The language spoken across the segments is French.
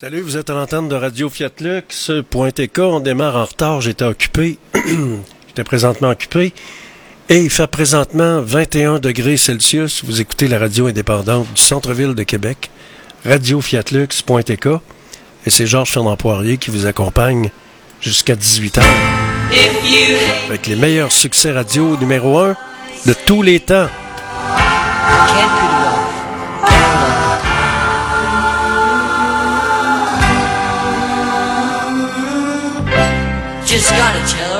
Salut, vous êtes à l'antenne de Radio Fiat Lux.tk. On démarre en retard, j'étais occupé. j'étais présentement occupé. Et il fait présentement 21 degrés Celsius. Vous écoutez la radio indépendante du centre-ville de Québec, Radio Lux.tk. Et c'est Georges Fernand Poirier qui vous accompagne jusqu'à 18h. Avec les meilleurs succès radio numéro 1 de tous les temps. Just gotta tell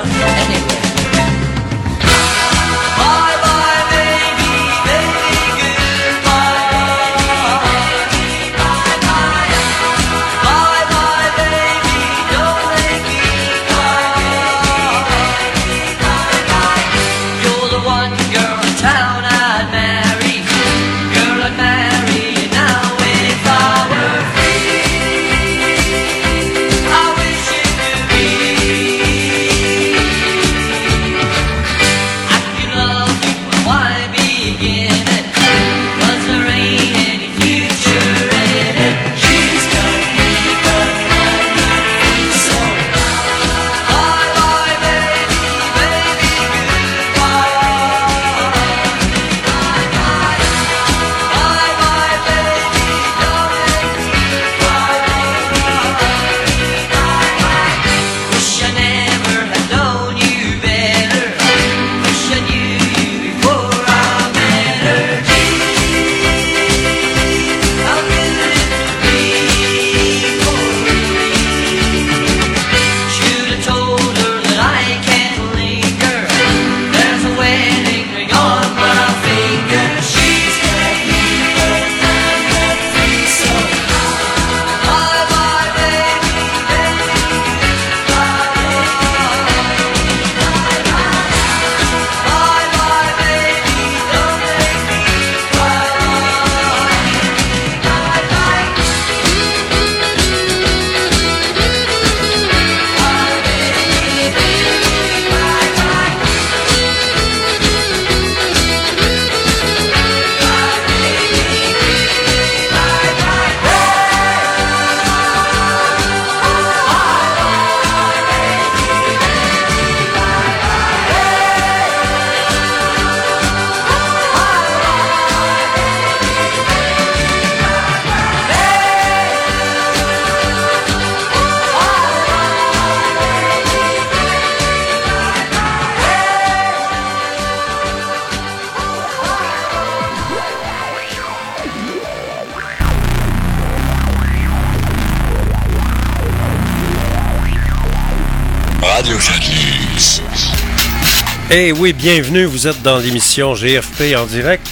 Eh oui, bienvenue, vous êtes dans l'émission GFP en direct.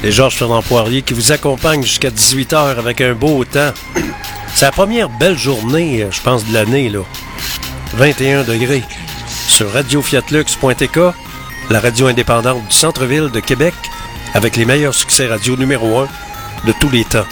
C'est Georges Fernand Poirier qui vous accompagne jusqu'à 18h avec un beau temps. C'est la première belle journée, euh, je pense, de l'année, là. 21 degrés. Sur radiofiatlux.tk, la radio indépendante du centre-ville de Québec, avec les meilleurs succès radio numéro 1 de tous les temps.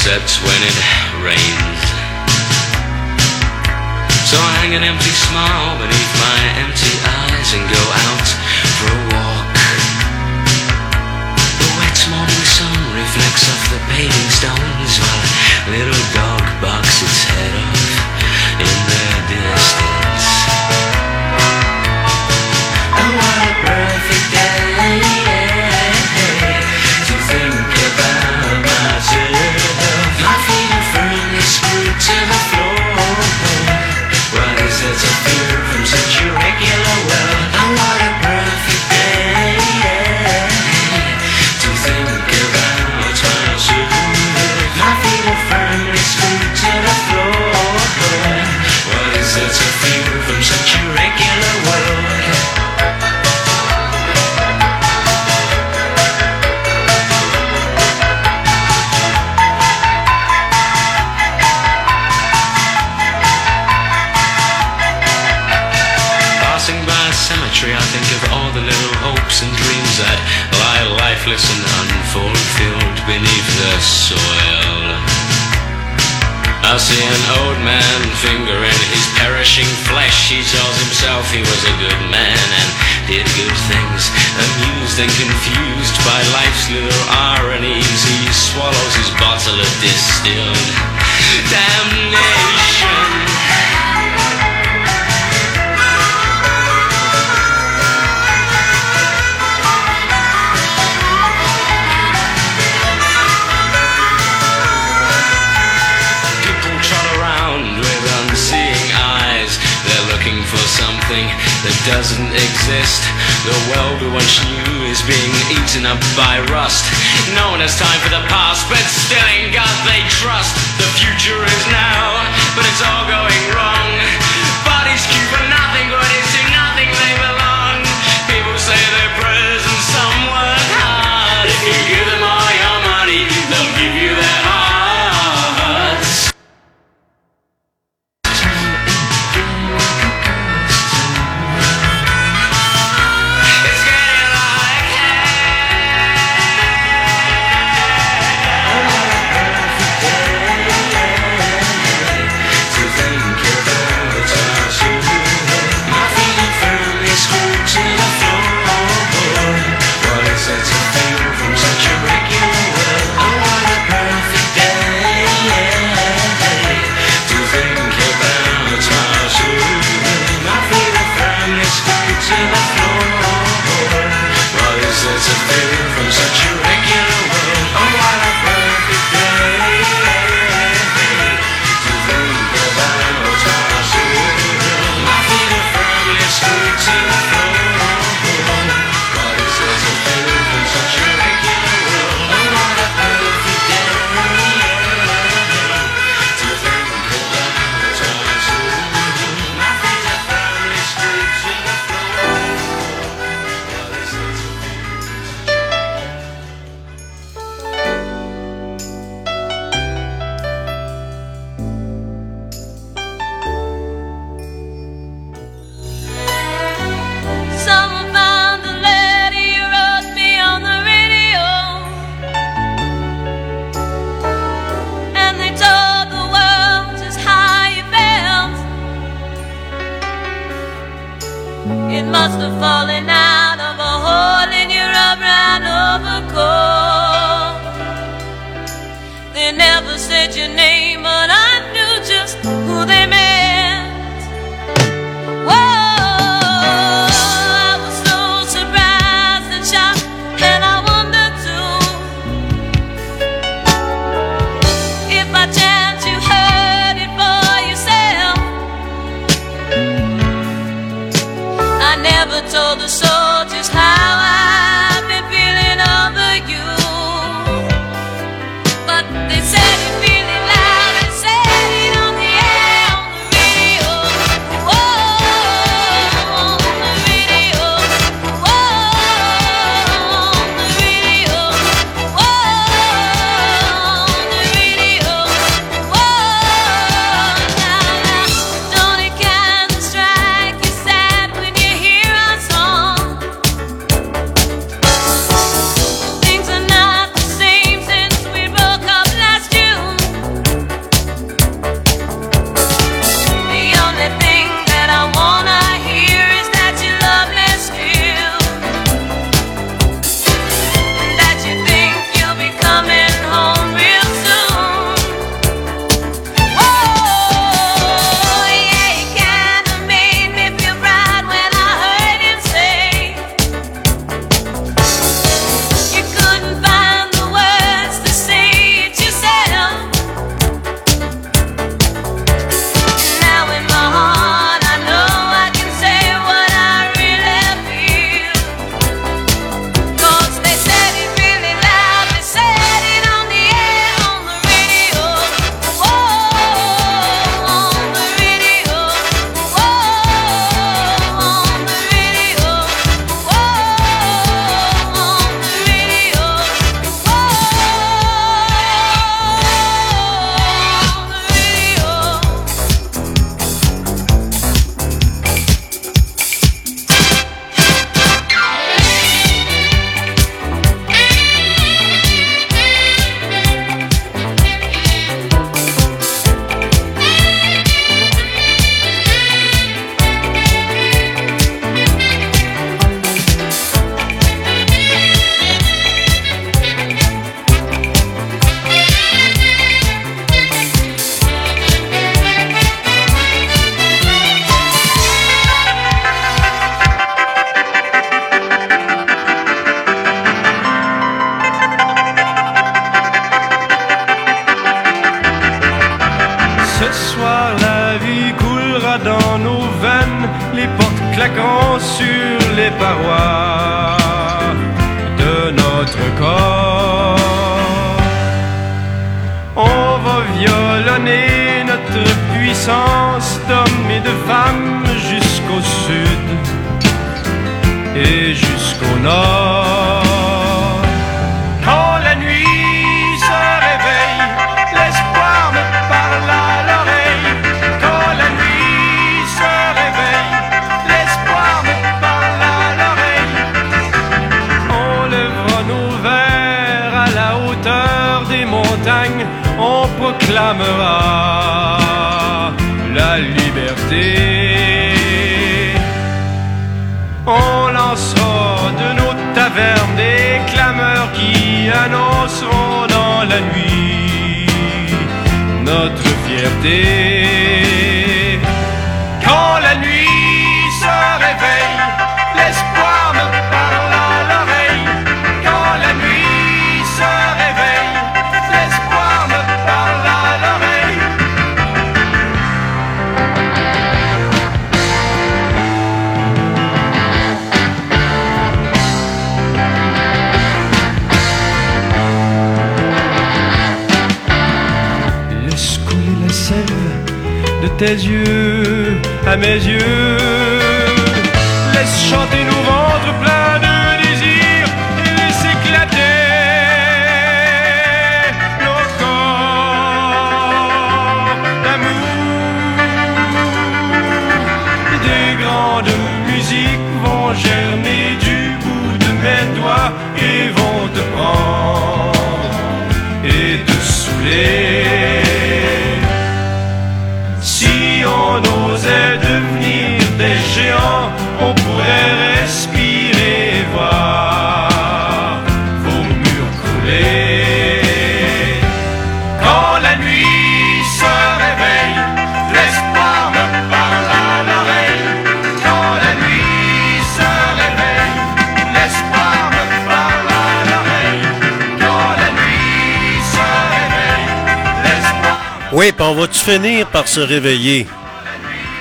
Sets when it rains. So I hang an empty smile beneath my empty eyes and go out for a walk. The wet morning sun reflects off the paving stones while a little dog barks soil. I see an old man fingering his perishing flesh. He tells himself he was a good man and did good things. Amused and confused by life's little ironies, he swallows his bottle of distilled damnation. Something that doesn't exist. The world we once knew is being eaten up by rust. No one has time for the past, but still in God they trust. The future is now, but it's all going wrong. Bodies queue for nothing, but it's to nothing they belong. People say their stay les you. On va-tu finir par se réveiller?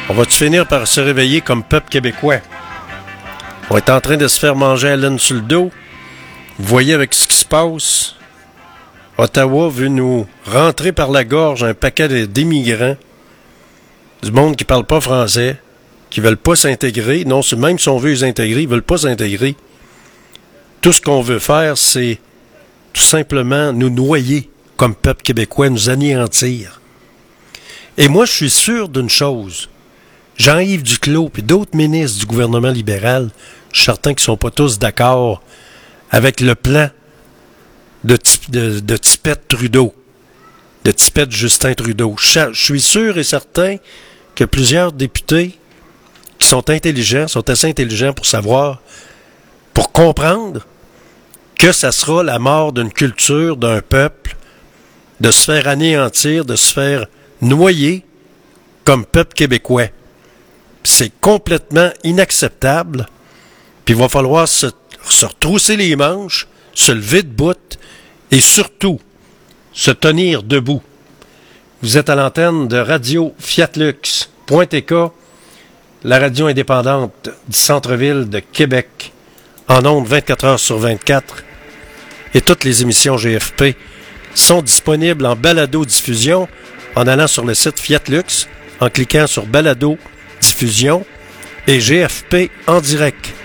On va-tu finir par se réveiller comme peuple québécois? On est en train de se faire manger à laine sur le dos. Vous voyez avec ce qui se passe? Ottawa veut nous rentrer par la gorge un paquet d'immigrants, du monde qui parle pas français, qui veulent pas s'intégrer. Non, même si on veut les ils veulent pas s'intégrer. Tout ce qu'on veut faire, c'est tout simplement nous noyer comme peuple québécois, nous anéantir. Et moi, je suis sûr d'une chose. Jean-Yves Duclos et d'autres ministres du gouvernement libéral, je suis certain qu'ils ne sont pas tous d'accord avec le plan de, Ti- de, de Tipette Trudeau, de Tipette Justin Trudeau. Je, je suis sûr et certain que plusieurs députés qui sont intelligents, sont assez intelligents pour savoir, pour comprendre que ça sera la mort d'une culture, d'un peuple, de se faire anéantir, de se faire noyer comme peuple québécois. C'est complètement inacceptable. Puis il va falloir se, se retrousser les manches, se lever de bout et surtout se tenir debout. Vous êtes à l'antenne de Radio Fiatlux.tk, la radio indépendante du centre-ville de Québec, en ondes 24 heures sur 24. Et toutes les émissions GFP sont disponibles en balado-diffusion en allant sur le site Fiatlux, en cliquant sur balado-diffusion et GFP en direct.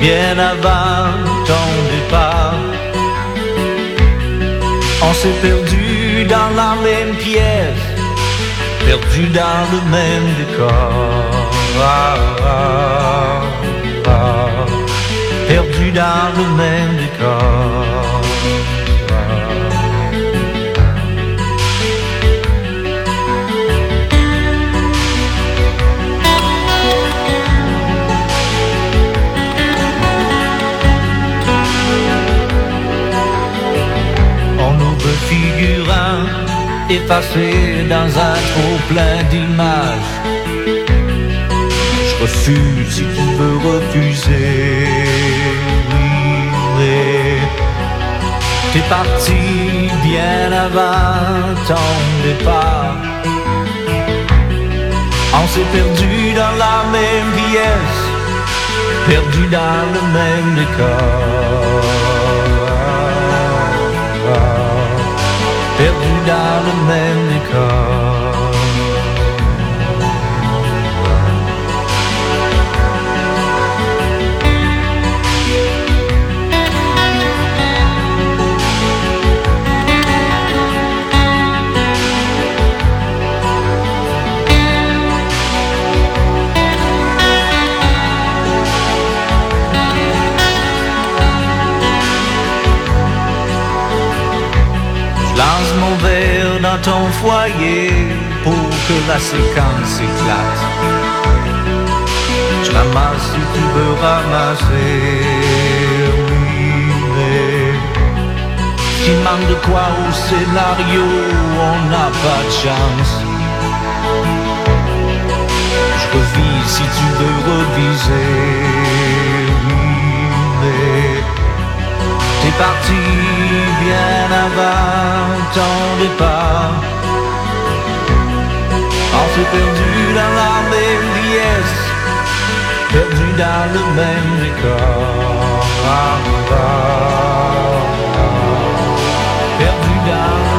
Bien avant ton départ. On s'est perdu dans la même pièce, perdu dans le même décor. Ah. Perdu dans le même décor. Effacé dans un trop plein d'images. Je refuse si tu veux refuser. T'es parti bien avant ton départ. On s'est perdu dans la même pièce, perdu dans le même décor. Dans le même décor. Foyer pour que la séquence éclate. Je ramasse si tu veux ramasser, oui, mais s'il manque de quoi au scénario, on n'a pas de chance. Je revis si tu veux reviser, oui, mais T'es parti bien avant ton départ. On s'est perdu dans la même perdu dans le même décor. Ah, ah, ah. Perdu dans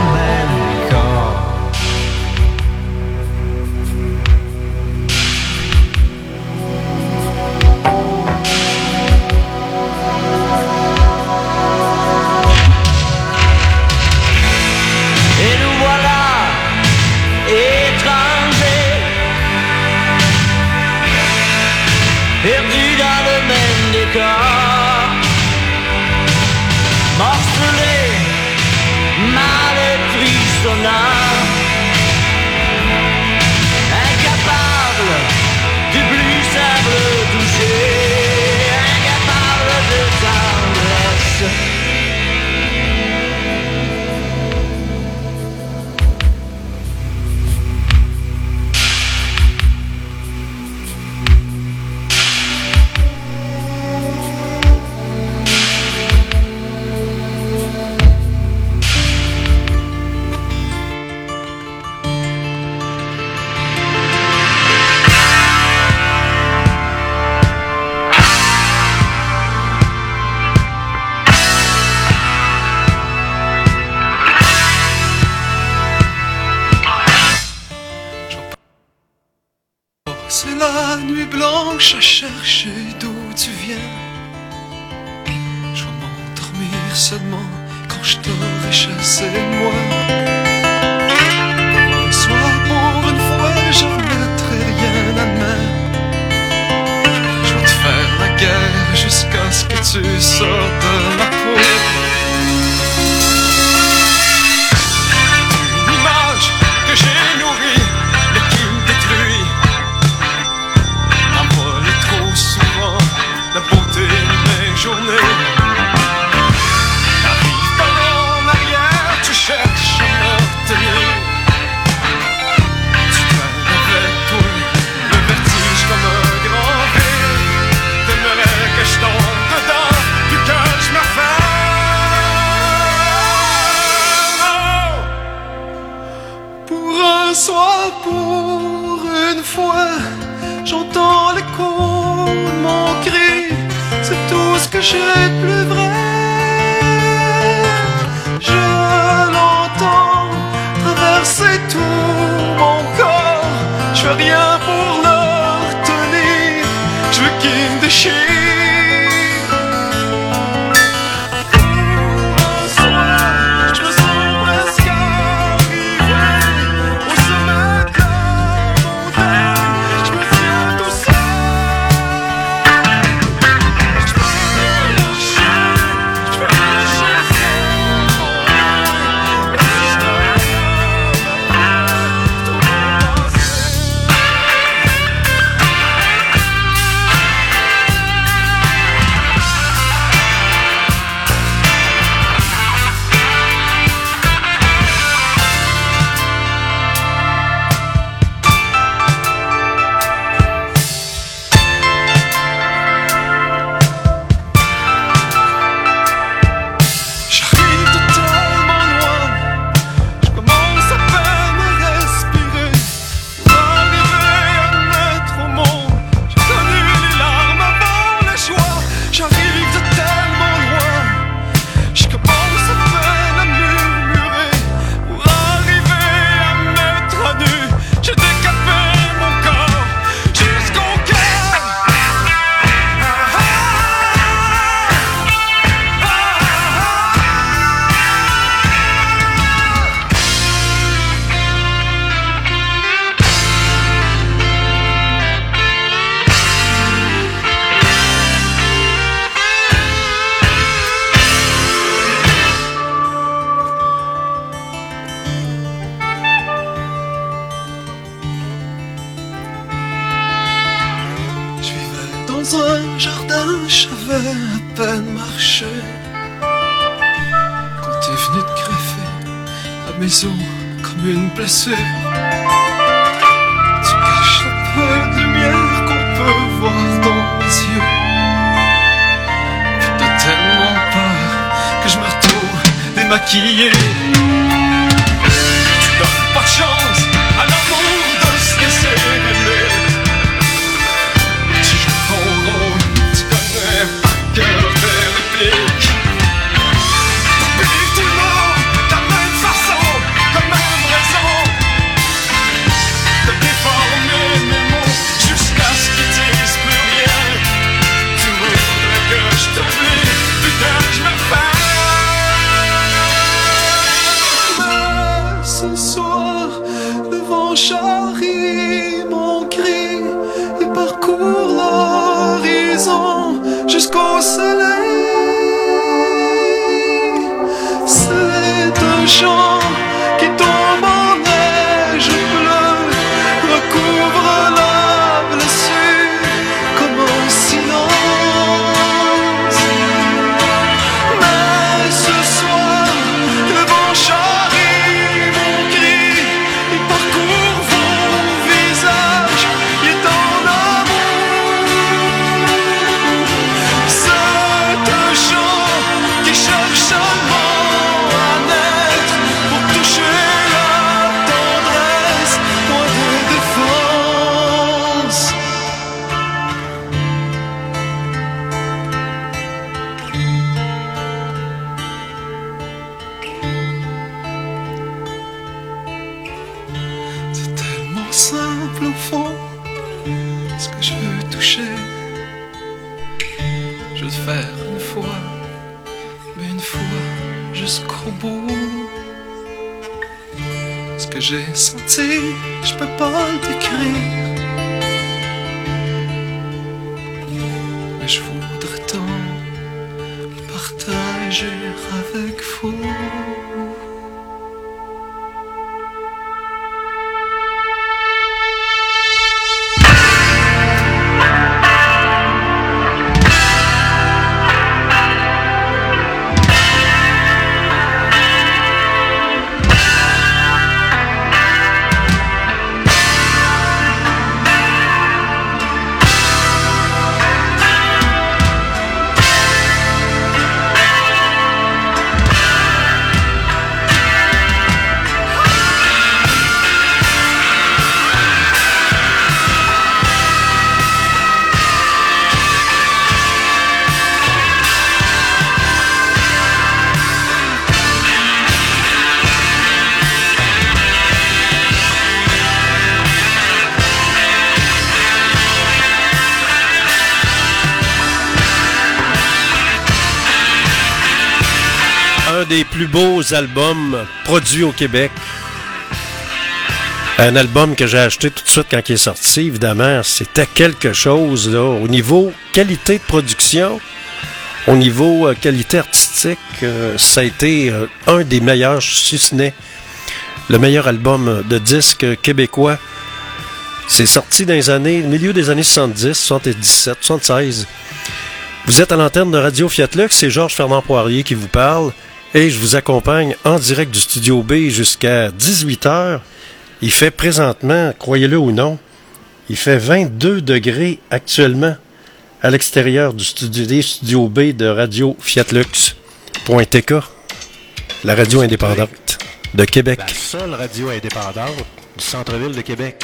albums produits au Québec. Un album que j'ai acheté tout de suite quand il est sorti, évidemment, c'était quelque chose là, au niveau qualité de production, au niveau euh, qualité artistique, euh, ça a été euh, un des meilleurs, si ce n'est le meilleur album de disque québécois. C'est sorti dans les années, milieu des années 70, 77, 76. Vous êtes à l'antenne de Radio Fiat Lux, c'est Georges Fernand Poirier qui vous parle et je vous accompagne en direct du studio B jusqu'à 18h. Il fait présentement, croyez-le ou non, il fait 22 degrés actuellement à l'extérieur du studio, B de Radio Fiat Lux.tk, la radio indépendante de Québec. La seule radio indépendante du centre-ville de Québec.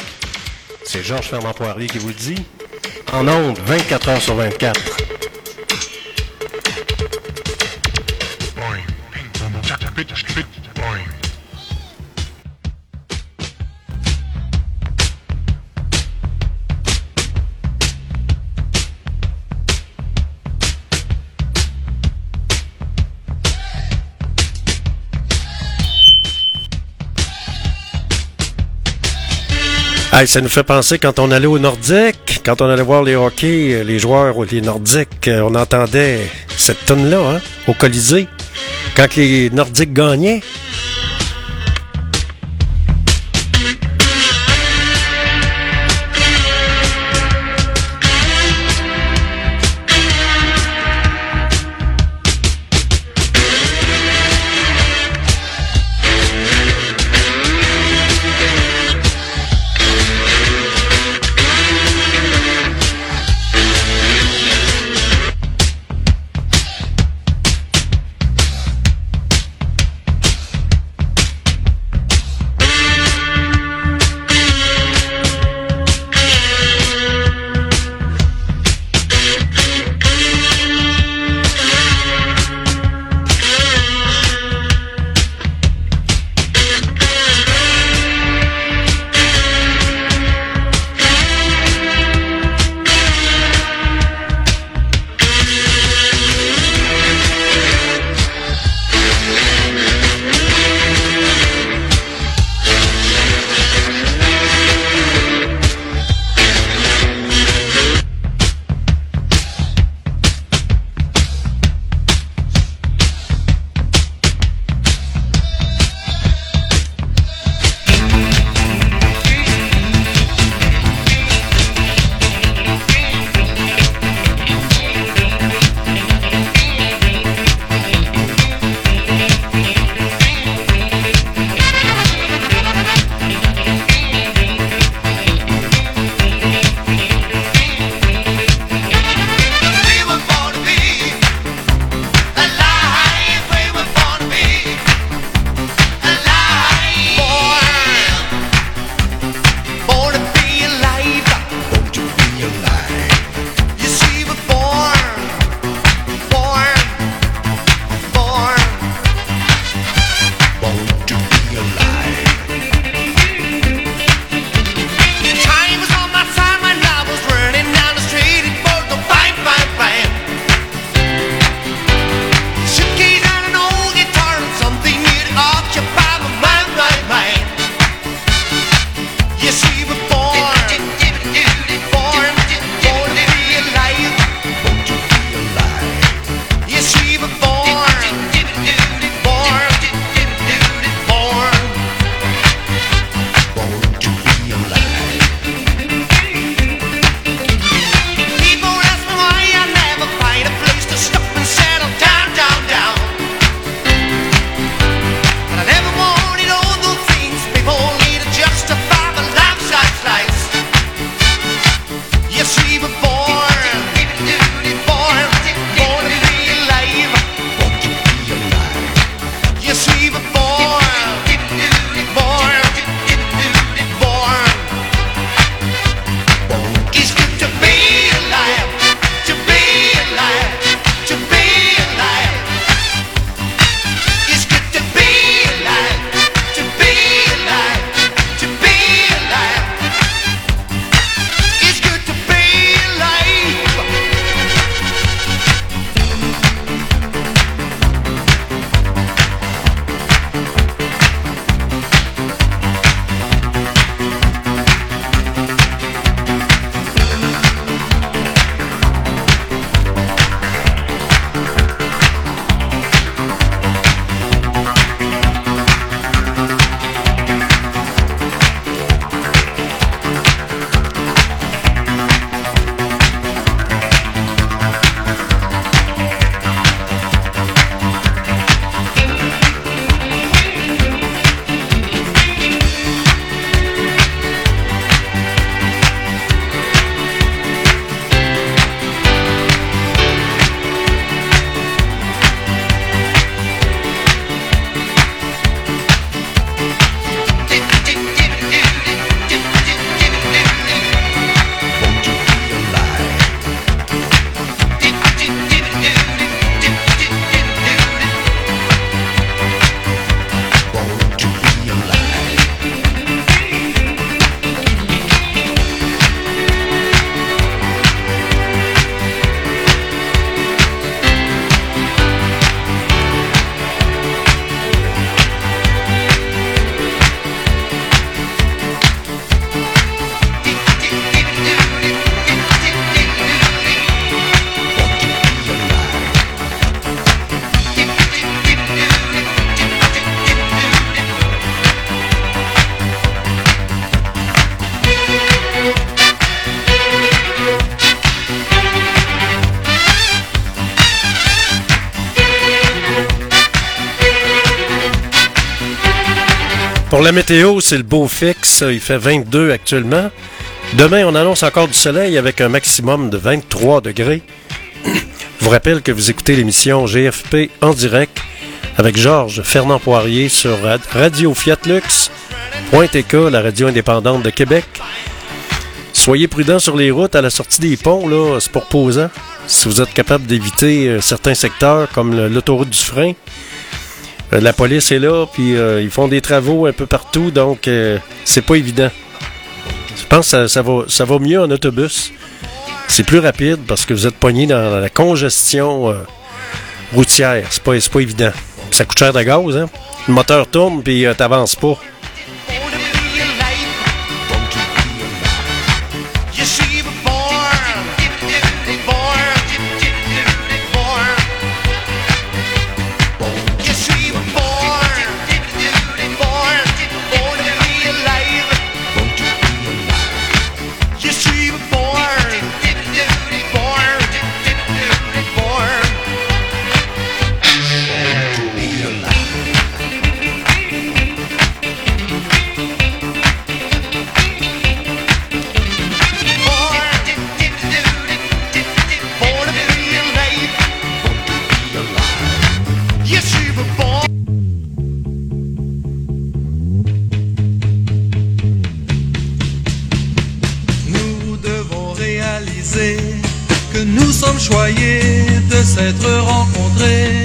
C'est Georges Fernand Poirier qui vous le dit. En ondes, 24 heures sur 24. Hey, ça nous fait penser quand on allait au Nordique, quand on allait voir les hockey, les joueurs les Nordiques, euh, on entendait cette tonne-là hein, au Colisée. Quand les Nordiques gagnaient, you see before. Météo, c'est le beau fixe. Il fait 22 actuellement. Demain, on annonce encore du soleil avec un maximum de 23 degrés. Je vous rappelle que vous écoutez l'émission GFP en direct avec Georges Fernand Poirier sur Rad- Radio Fiat Lux, la radio indépendante de Québec. Soyez prudents sur les routes à la sortie des ponts, là, c'est pour posant. Si vous êtes capable d'éviter euh, certains secteurs comme l'autoroute du frein, la police est là, puis euh, ils font des travaux un peu partout, donc euh, c'est pas évident. Je pense que ça, ça va, mieux en autobus. C'est plus rapide parce que vous êtes pogné dans la congestion euh, routière. C'est pas, pas évident. Ça coûte cher de gaz, hein? Le moteur tourne, puis euh, t'avances pas. S'être rencontrés,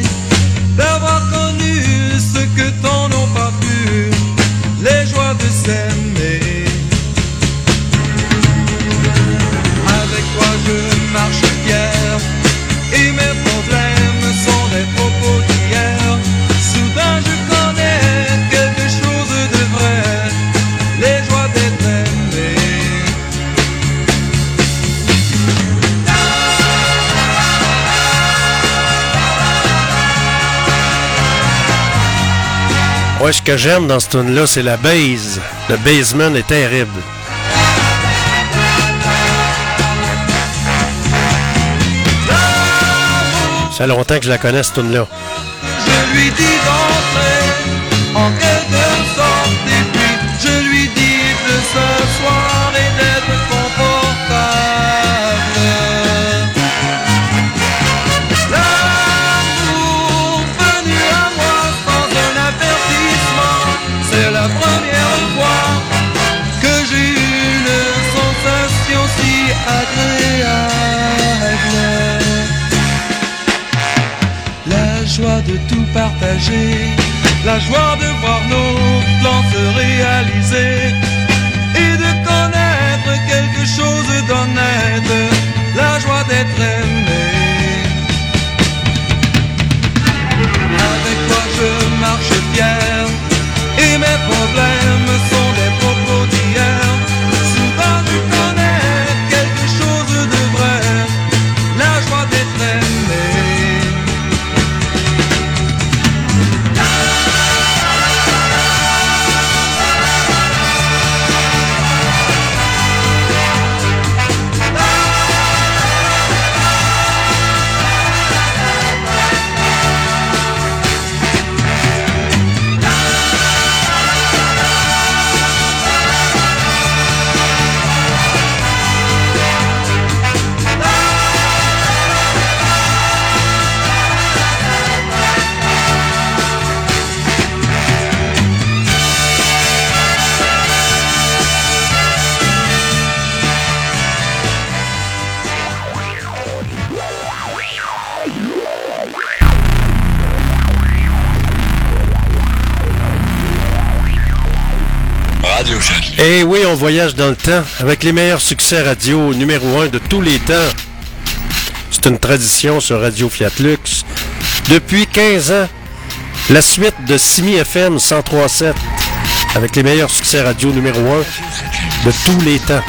que j'aime dans ce tune-là, c'est la base. Le basement est terrible. Ça fait longtemps que je la connais, cette tune-là. Je lui dis la joie de voir nos plans se réaliser et de connaître quelque chose d'honnête, la joie d'être aimé. Et oui, on voyage dans le temps avec les meilleurs succès radio numéro un de tous les temps. C'est une tradition sur Radio Fiat Lux. Depuis 15 ans, la suite de Simi FM 103.7 avec les meilleurs succès radio numéro un de tous les temps.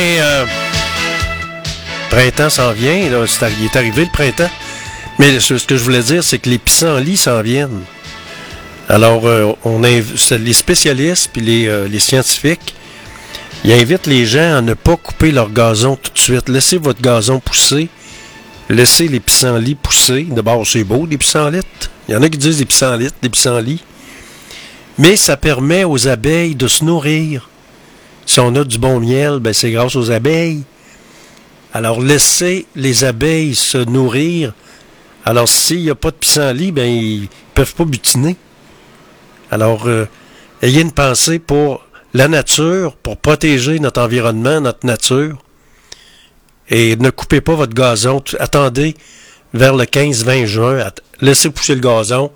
Ben, euh, printemps s'en vient. Il est arrivé le printemps. Mais ce, que je voulais dire, c'est que les pissenlits s'en viennent. Alors, euh, les spécialistes puis les, euh, les scientifiques, ils invitent les gens à ne pas couper leur gazon tout de suite. Laissez votre gazon pousser. Laissez les pissenlits pousser. D'abord, c'est beau, des pissenlits. Il y en a qui disent des pissenlits, des pissenlits. Mais ça permet aux abeilles de se nourrir. Si on a du bon miel, ben c'est grâce aux abeilles. Alors, laissez les abeilles se nourrir. Alors, s'il n'y a pas de pissenlit, ben ils peuvent pas butiner. Alors, euh, ayez une pensée pour la nature, pour protéger notre environnement, notre nature. Et ne coupez pas votre gazon. Attendez vers le 15-20 juin. Laissez pousser le gazon.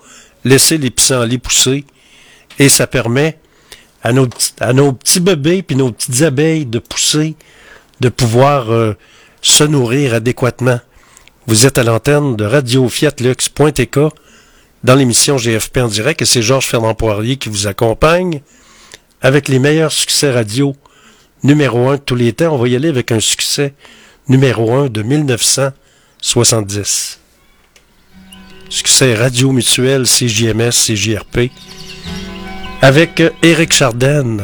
Laissez les pissenlits pousser. Et ça permet à nos, petits- à nos petits bébés puis nos petites abeilles de pousser, de pouvoir euh, se nourrir adéquatement. Vous êtes à l'antenne de Radio Fiatlux.tk dans l'émission GFP en direct et c'est Georges Fernand Poirier qui vous accompagne avec les meilleurs succès radio numéro un de tous les temps. On va y aller avec un succès numéro un de 1970. Succès radio mutuel CJMS, CJRP avec euh, Éric Chardin.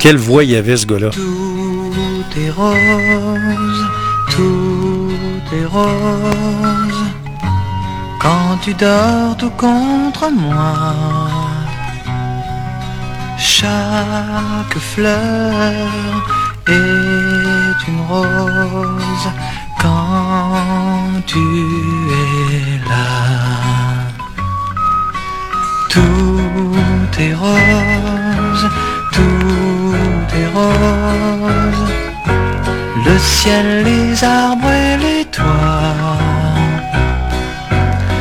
Quelle voix y avait ce gars-là? Tout est rose, tout est rose. Quand tu dors tout contre moi, chaque fleur est une rose quand tu es là. Tout est rose, tout est rose. Le ciel, les arbres et les toits.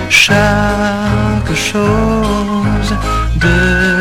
Chaque chose devient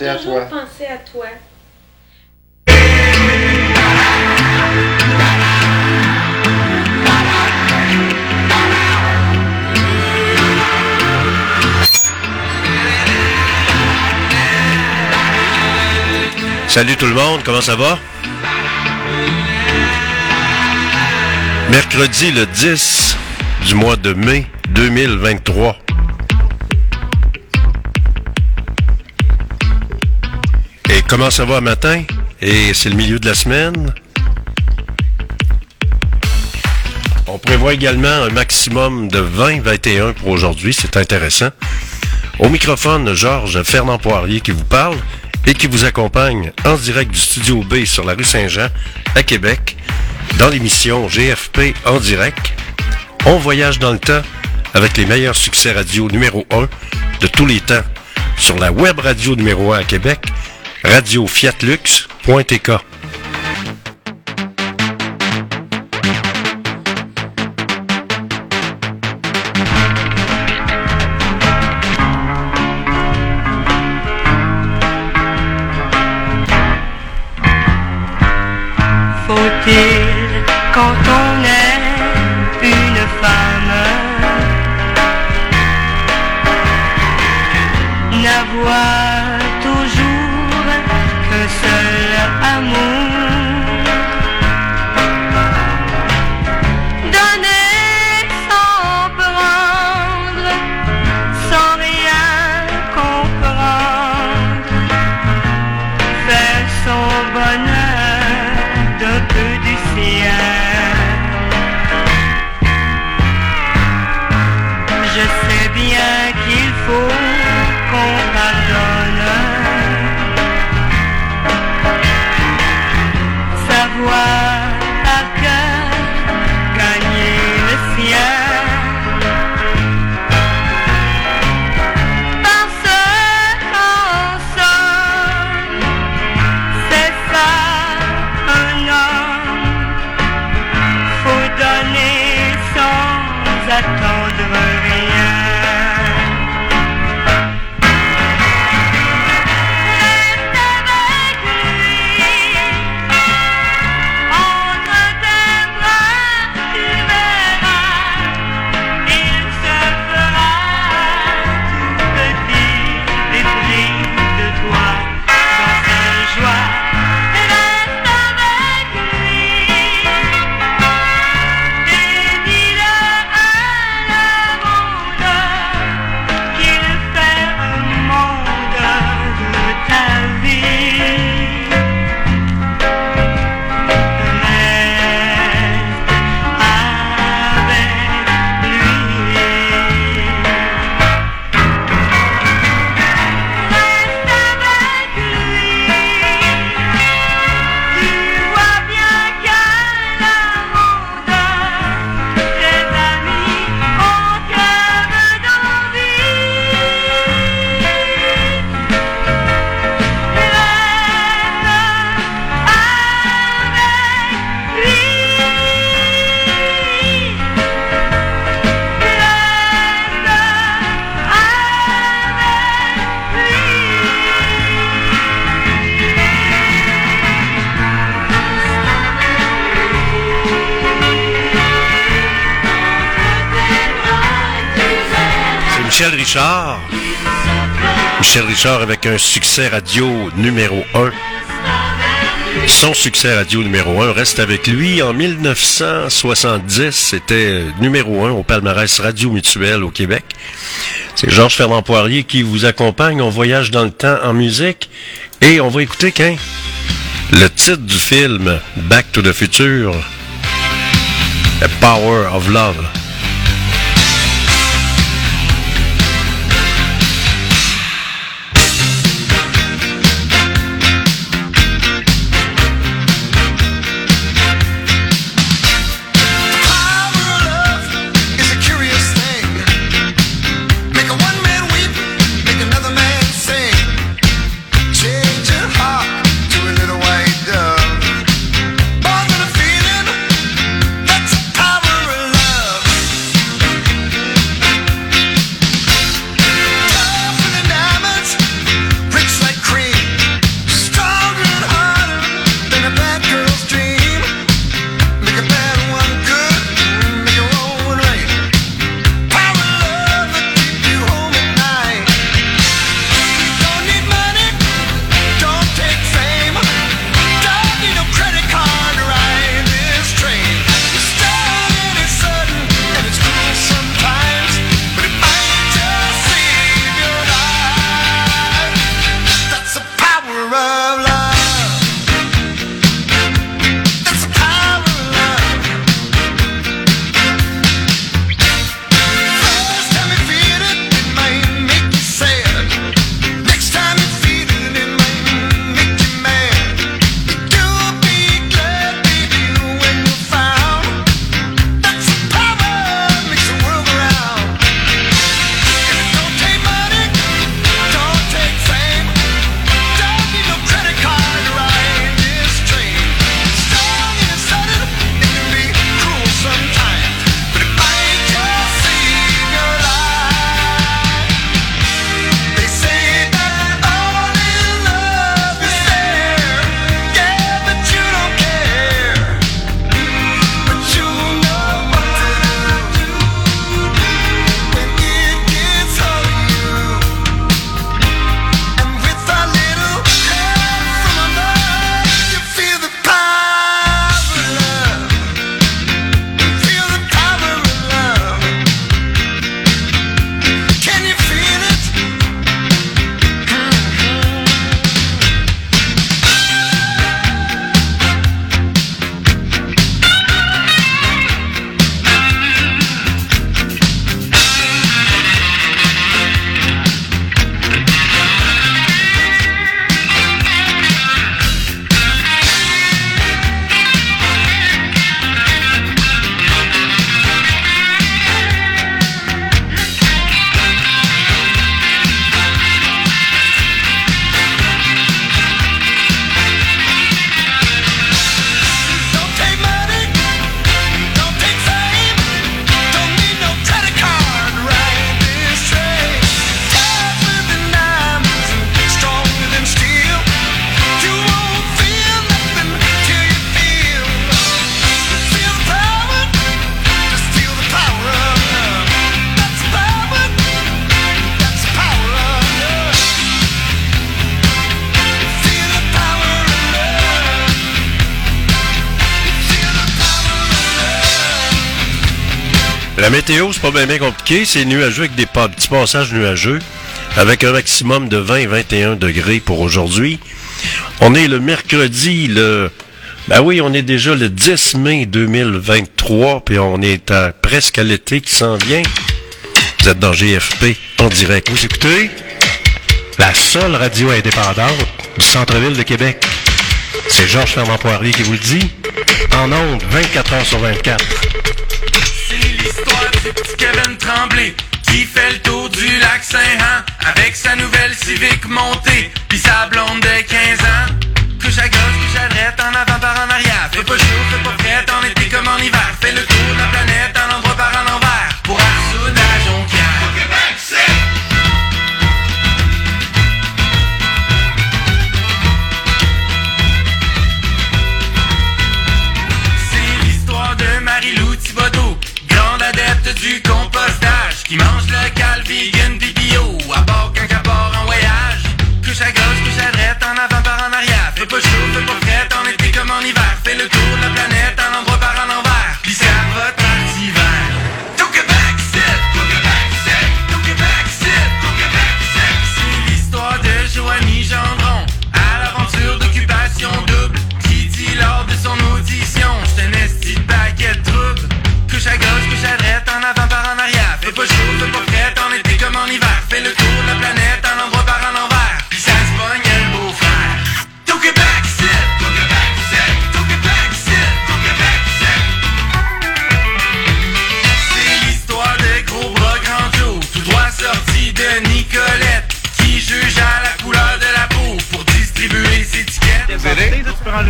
penser à toi. penser à toi. Salut tout le monde, comment ça va? Mercredi le 10 du mois de mai 2023. Comment ça va matin? Et c'est le milieu de la semaine. On prévoit également un maximum de 20-21 pour aujourd'hui, c'est intéressant. Au microphone, Georges Fernand Poirier qui vous parle et qui vous accompagne en direct du studio B sur la rue Saint-Jean à Québec dans l'émission GFP en direct. On voyage dans le temps avec les meilleurs succès radio numéro 1 de tous les temps sur la web radio numéro 1 à Québec, radiofiatlux.tk. Faut-il, Avec un succès radio numéro 1. Son succès radio numéro 1 reste avec lui en 1970. C'était numéro 1 au palmarès Radio Mutuel au Québec. C'est Georges Fernand Poirier qui vous accompagne. On voyage dans le temps en musique. Et on va écouter qu'un le titre du film Back to the Future. The Power of Love. c'est pas bien, compliqué. C'est nuageux avec des pas, petits passages nuageux, avec un maximum de 20-21 degrés pour aujourd'hui. On est le mercredi, le... Ben oui, on est déjà le 10 mai 2023, puis on est à, presque à l'été qui s'en vient. Vous êtes dans GFP en direct. Vous écoutez la seule radio indépendante du centre-ville de Québec. C'est Georges Fermant Poirier qui vous le dit. En ondes, 24 heures sur 24. Kevin Tremblay qui fait le tour du lac Saint-Han avec sa nouvelle civique montée puis sa blonde de 15 ans. Couche à gauche, couche à droite, en avant par en arrière. Fais pas chaud, fais pas fret, en été comme en hiver. Fais le tour de la planète en endroit qui mange le calvi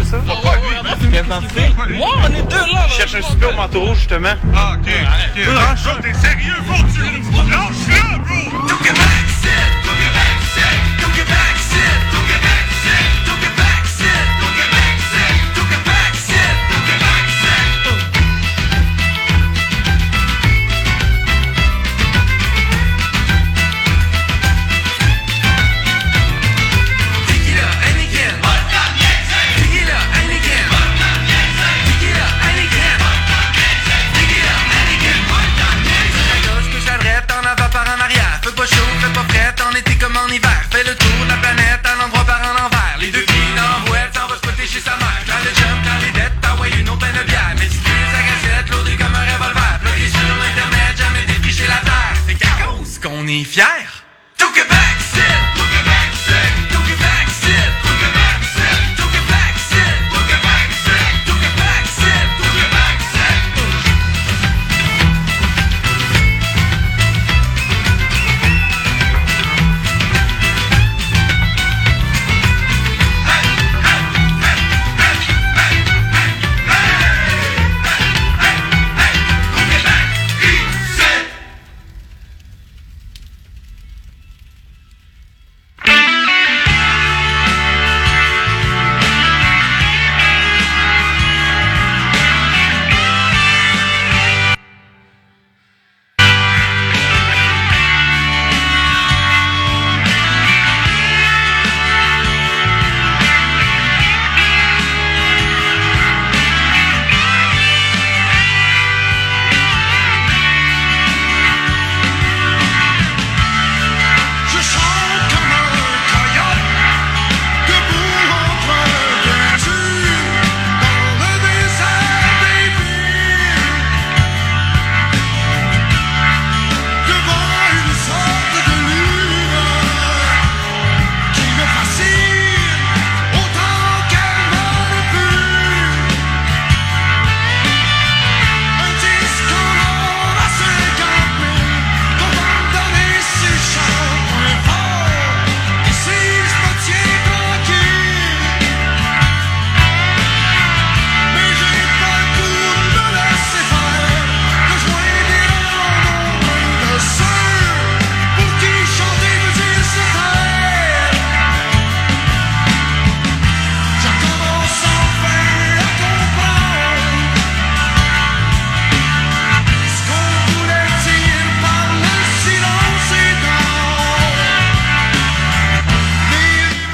ça? Je cherche un super manteau rouge, justement. Ah, ok. వెలుతూలకనే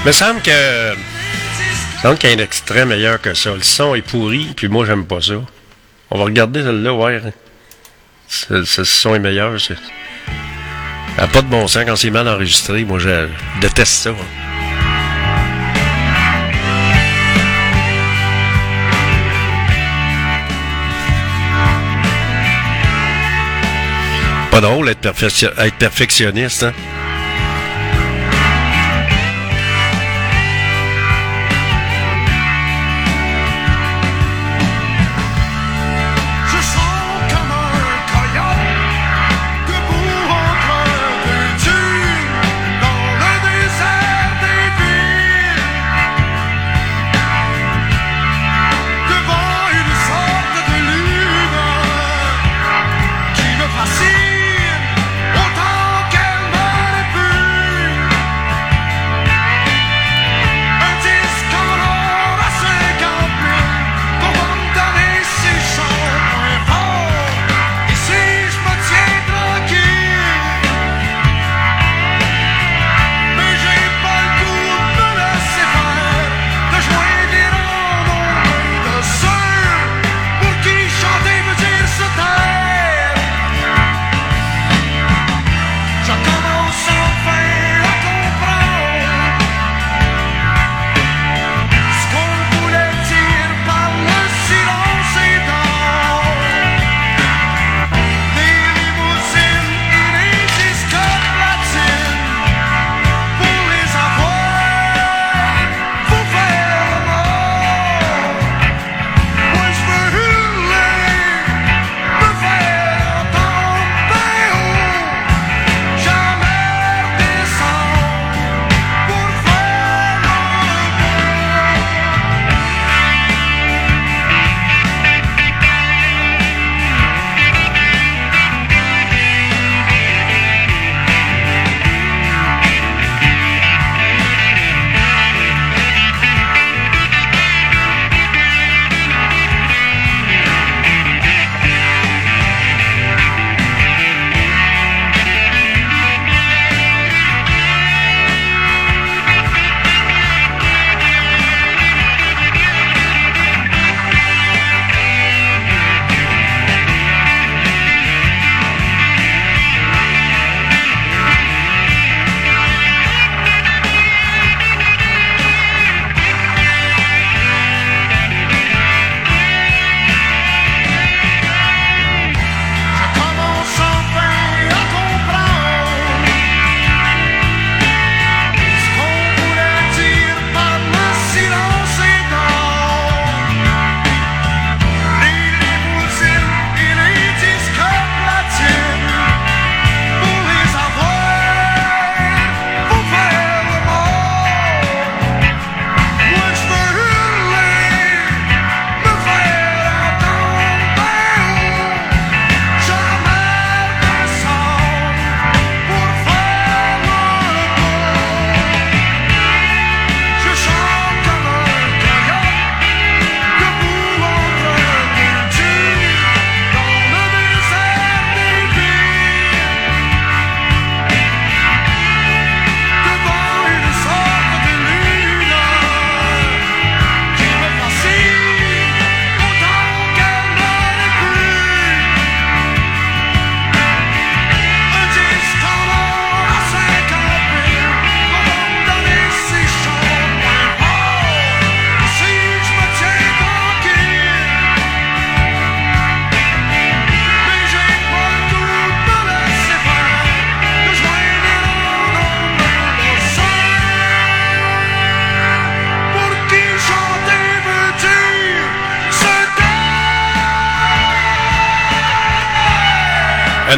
me semble que. Qu'il y a un extrait meilleur que ça. Le son est pourri, puis moi, j'aime pas ça. On va regarder celle-là, ouais. Ce, son est meilleur. C'est... Ah, pas de bon sens quand c'est mal enregistré. Moi, je déteste ça. Pas drôle être, être perfectionniste, hein?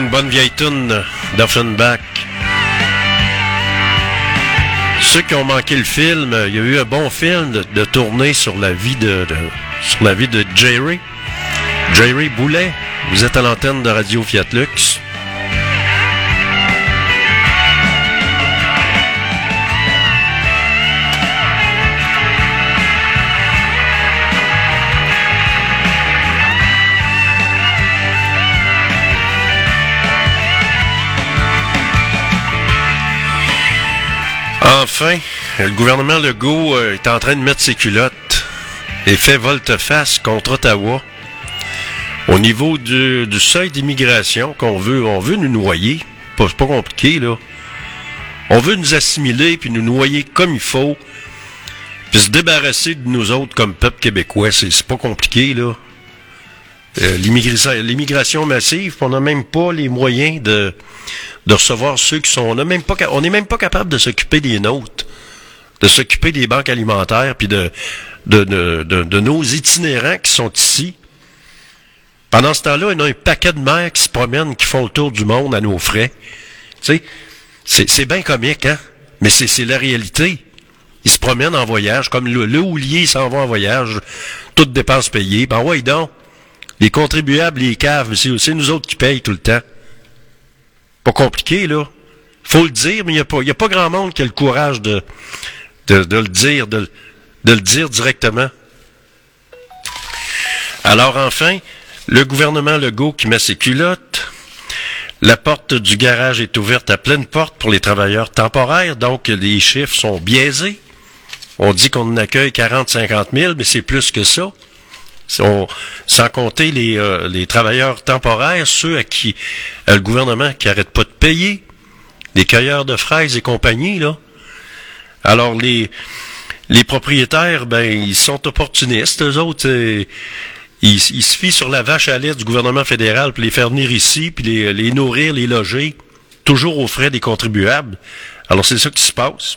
bonne vieille tune d'Offenbach. Ceux qui ont manqué le film, il y a eu un bon film de, de tournée sur la vie de, sur la vie de Jerry. Jerry Boulet, vous êtes à l'antenne de Radio Fiat Lux. enfin, le gouvernement Legault euh, est en train de mettre ses culottes et fait volte-face contre Ottawa. Au niveau du, seuil d'immigration qu'on veut, on veut nous noyer. C'est pas compliqué, là. On veut nous assimiler puis nous noyer comme il faut. Puis se débarrasser de nous autres comme peuple québécois. C'est pas compliqué, là. Euh, l'immigration massive, on n'a même pas les moyens de, de recevoir ceux qui sont. On n'a même pas, n'est même pas capable de s'occuper des nôtres, de s'occuper des banques alimentaires, puis de, de, de, de, nos itinérants qui sont ici. Pendant ce temps-là, il y a un paquet de mères qui se promènent, qui font le tour du monde à nos frais. Tu sais, c'est, bien comique, hein? Mais c'est, la réalité. Ils se promènent en voyage, comme le, le houlier s'en va en voyage, toutes dépenses payées. Ben ouais, donc. Les contribuables, les caves, c'est, c'est nous autres qui payent tout le temps. Pas compliqué, là. Faut le dire, mais il n'y a, pas- a pas grand monde qui a le courage de, de, le dire, de, de le dire directement. Alors enfin, le gouvernement Legault qui met ses culottes, la porte du garage est ouverte à pleine porte pour les travailleurs temporaires, donc les chiffres sont biaisés. On dit qu'on accueille 40-50 000, mais c'est plus que ça. Sans compter les, euh, les travailleurs temporaires, ceux à qui le gouvernement qui arrête pas de payer, les cueilleurs de fraises et compagnie, là. Alors les les propriétaires, ben, ils sont opportunistes, eux autres. ils, ils se fient sur la vache à lait du gouvernement fédéral pour les faire venir ici, puis les, les nourrir, les loger, toujours aux frais des contribuables. Alors c'est ça qui se passe.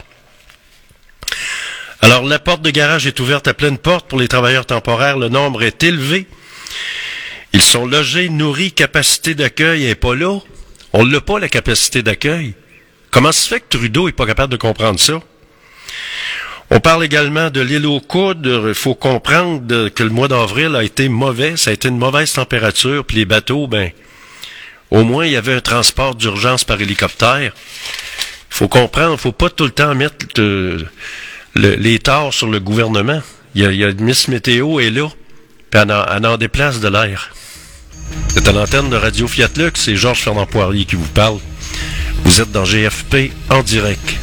Alors, la porte de garage est ouverte à pleine porte pour les travailleurs temporaires. Le nombre est élevé. Ils sont logés, nourris, capacité d'accueil n'est pas là. On l'a pas, la capacité d'accueil. Comment se fait que Trudeau est pas capable de comprendre ça? On parle également de l'île aux coudes. Il faut comprendre que le mois d'avril a été mauvais. Ça a été une mauvaise température. Puis les bateaux, ben, au moins, il y avait un transport d'urgence par hélicoptère. Il faut comprendre, faut pas tout le temps mettre le- les torts sur le gouvernement. Il y a, il y a Miss Météo est là, puis elle en, déplace de l'air. C'est à l'antenne de Radio Fiat Lux, c'est Georges Fernand Poirier qui vous parle. Vous êtes dans GFP en direct.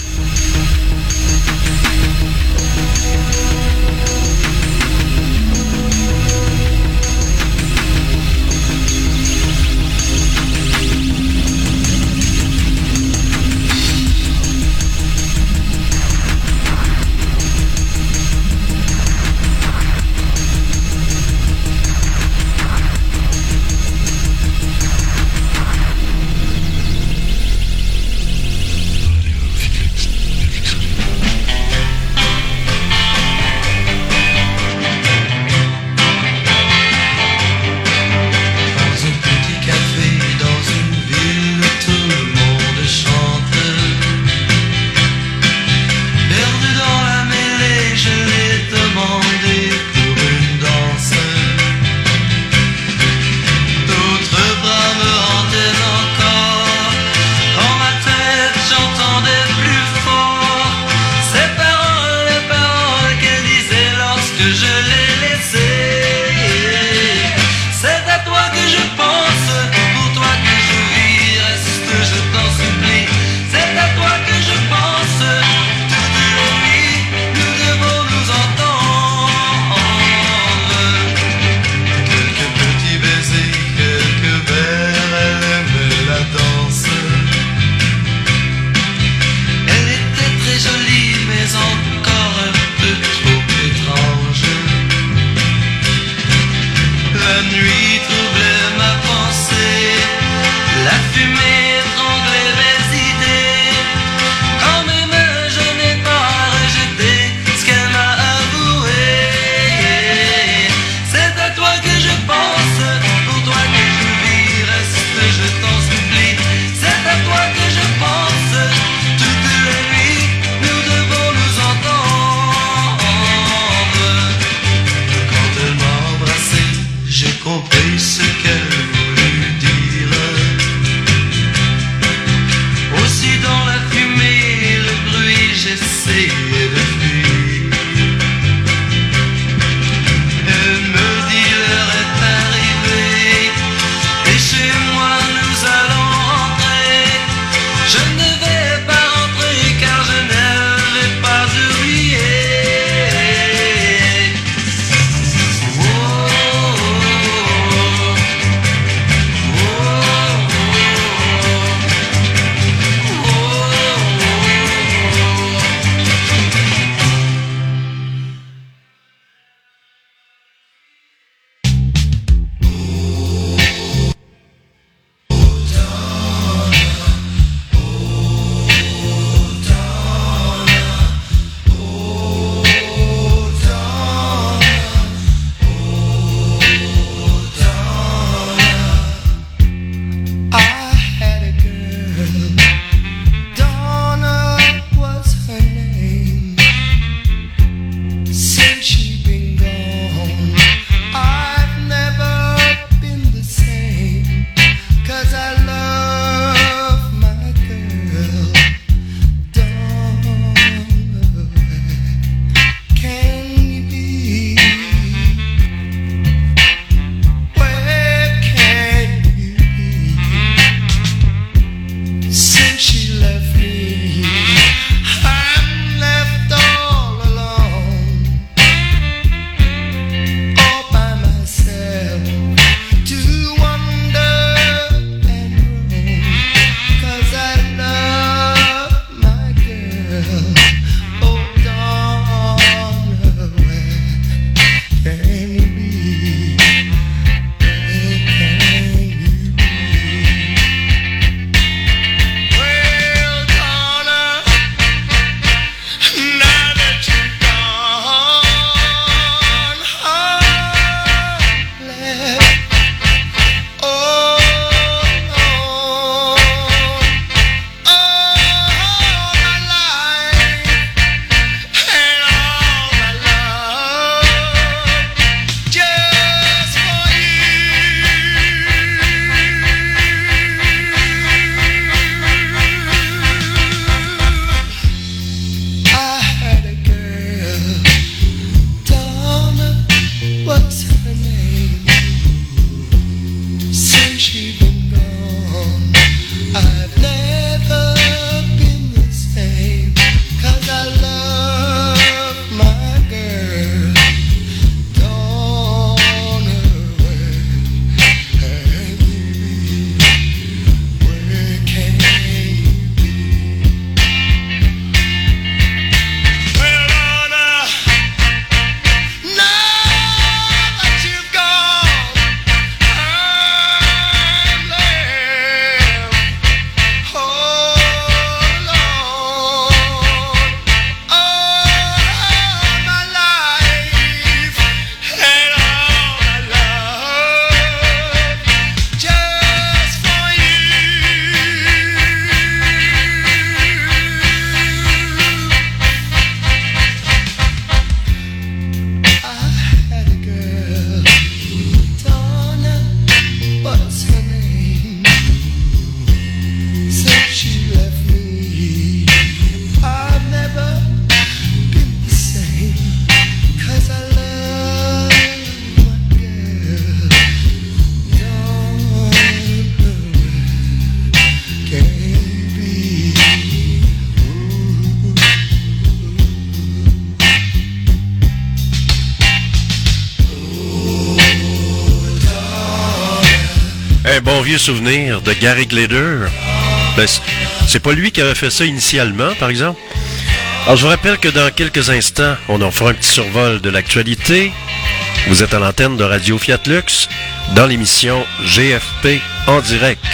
Souvenir de Gary Glitter. Ben, c'est pas lui qui avait fait ça initialement, par exemple. Alors, je vous rappelle que dans quelques instants, on en fera un petit survol de l'actualité. Vous êtes à l'antenne de Radio Fiat Lux dans l'émission GFP en direct.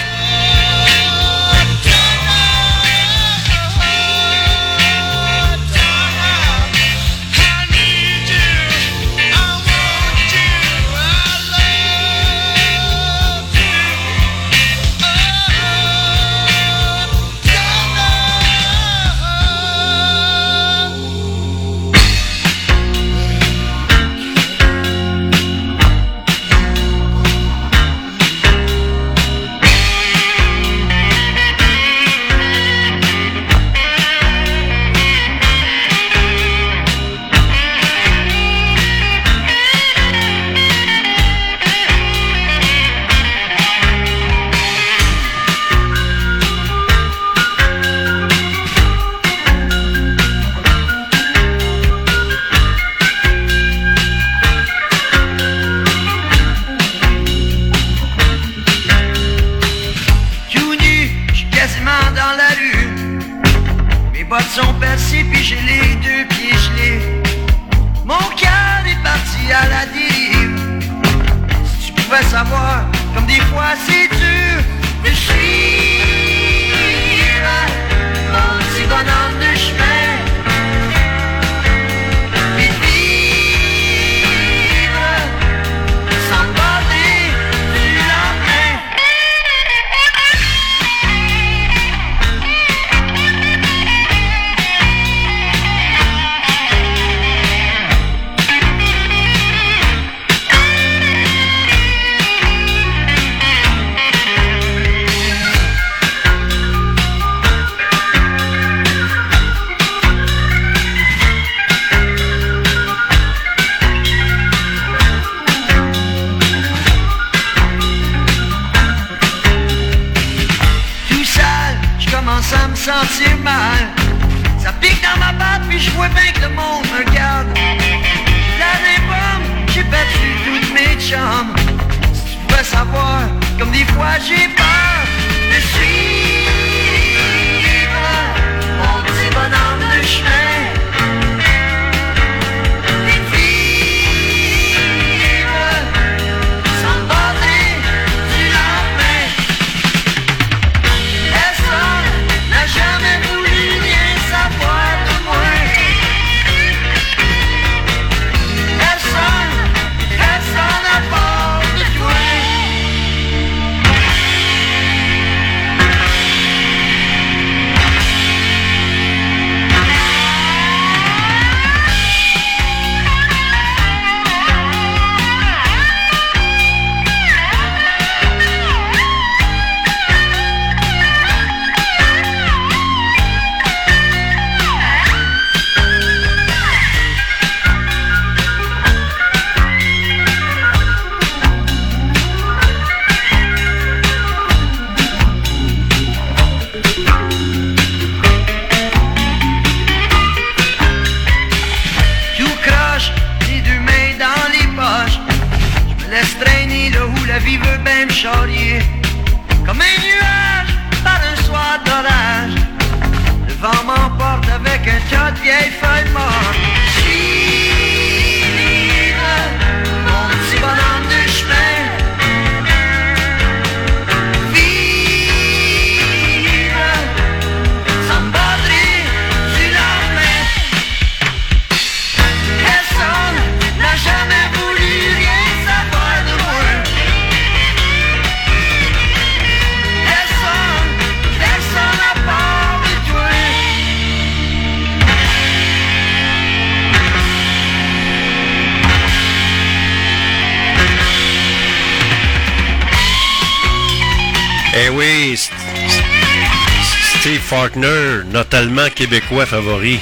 Québécois favori.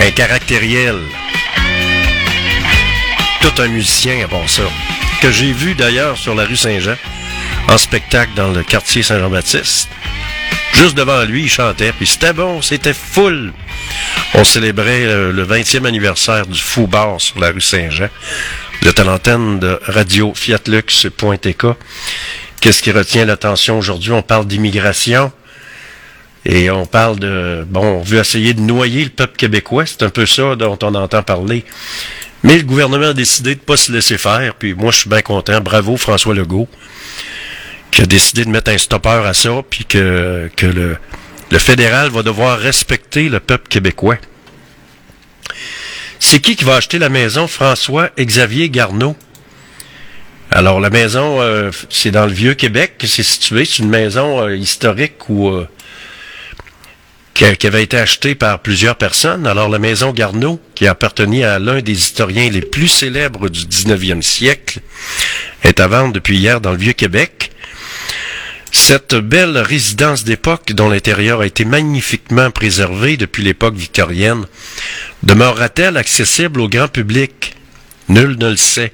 Un caractériel. Tout un musicien à part ça. Que j'ai vu d'ailleurs sur la rue Saint-Jean, en spectacle dans le quartier Saint-Jean-Baptiste. Juste devant lui, il chantait, puis c'était bon, c'était full. On célébrait le 20e anniversaire du Fou Bar sur la rue Saint-Jean. Vous êtes à l'antenne de radio fiatlux.tk. Qu'est-ce qui retient l'attention aujourd'hui? On parle d'immigration et on parle de... Bon, on veut essayer de noyer le peuple québécois. C'est un peu ça dont on entend parler. Mais le gouvernement a décidé de ne pas se laisser faire. Puis moi, je suis bien content. Bravo, François Legault, qui a décidé de mettre un stoppeur à ça, puis que, que le, le fédéral va devoir respecter le peuple québécois. C'est qui qui va acheter la maison? François Xavier Garneau. Alors, la maison, euh, c'est dans le Vieux-Québec que c'est situé. C'est une maison euh, historique où, euh, qui, avait été achetée par plusieurs personnes. Alors, la maison Garneau, qui appartenait à l'un des historiens les plus célèbres du 19e siècle, est à vendre depuis hier dans le Vieux-Québec. Cette belle résidence d'époque, dont l'intérieur a été magnifiquement préservé depuis l'époque victorienne, demeurera-t-elle accessible au grand public? Nul ne le sait.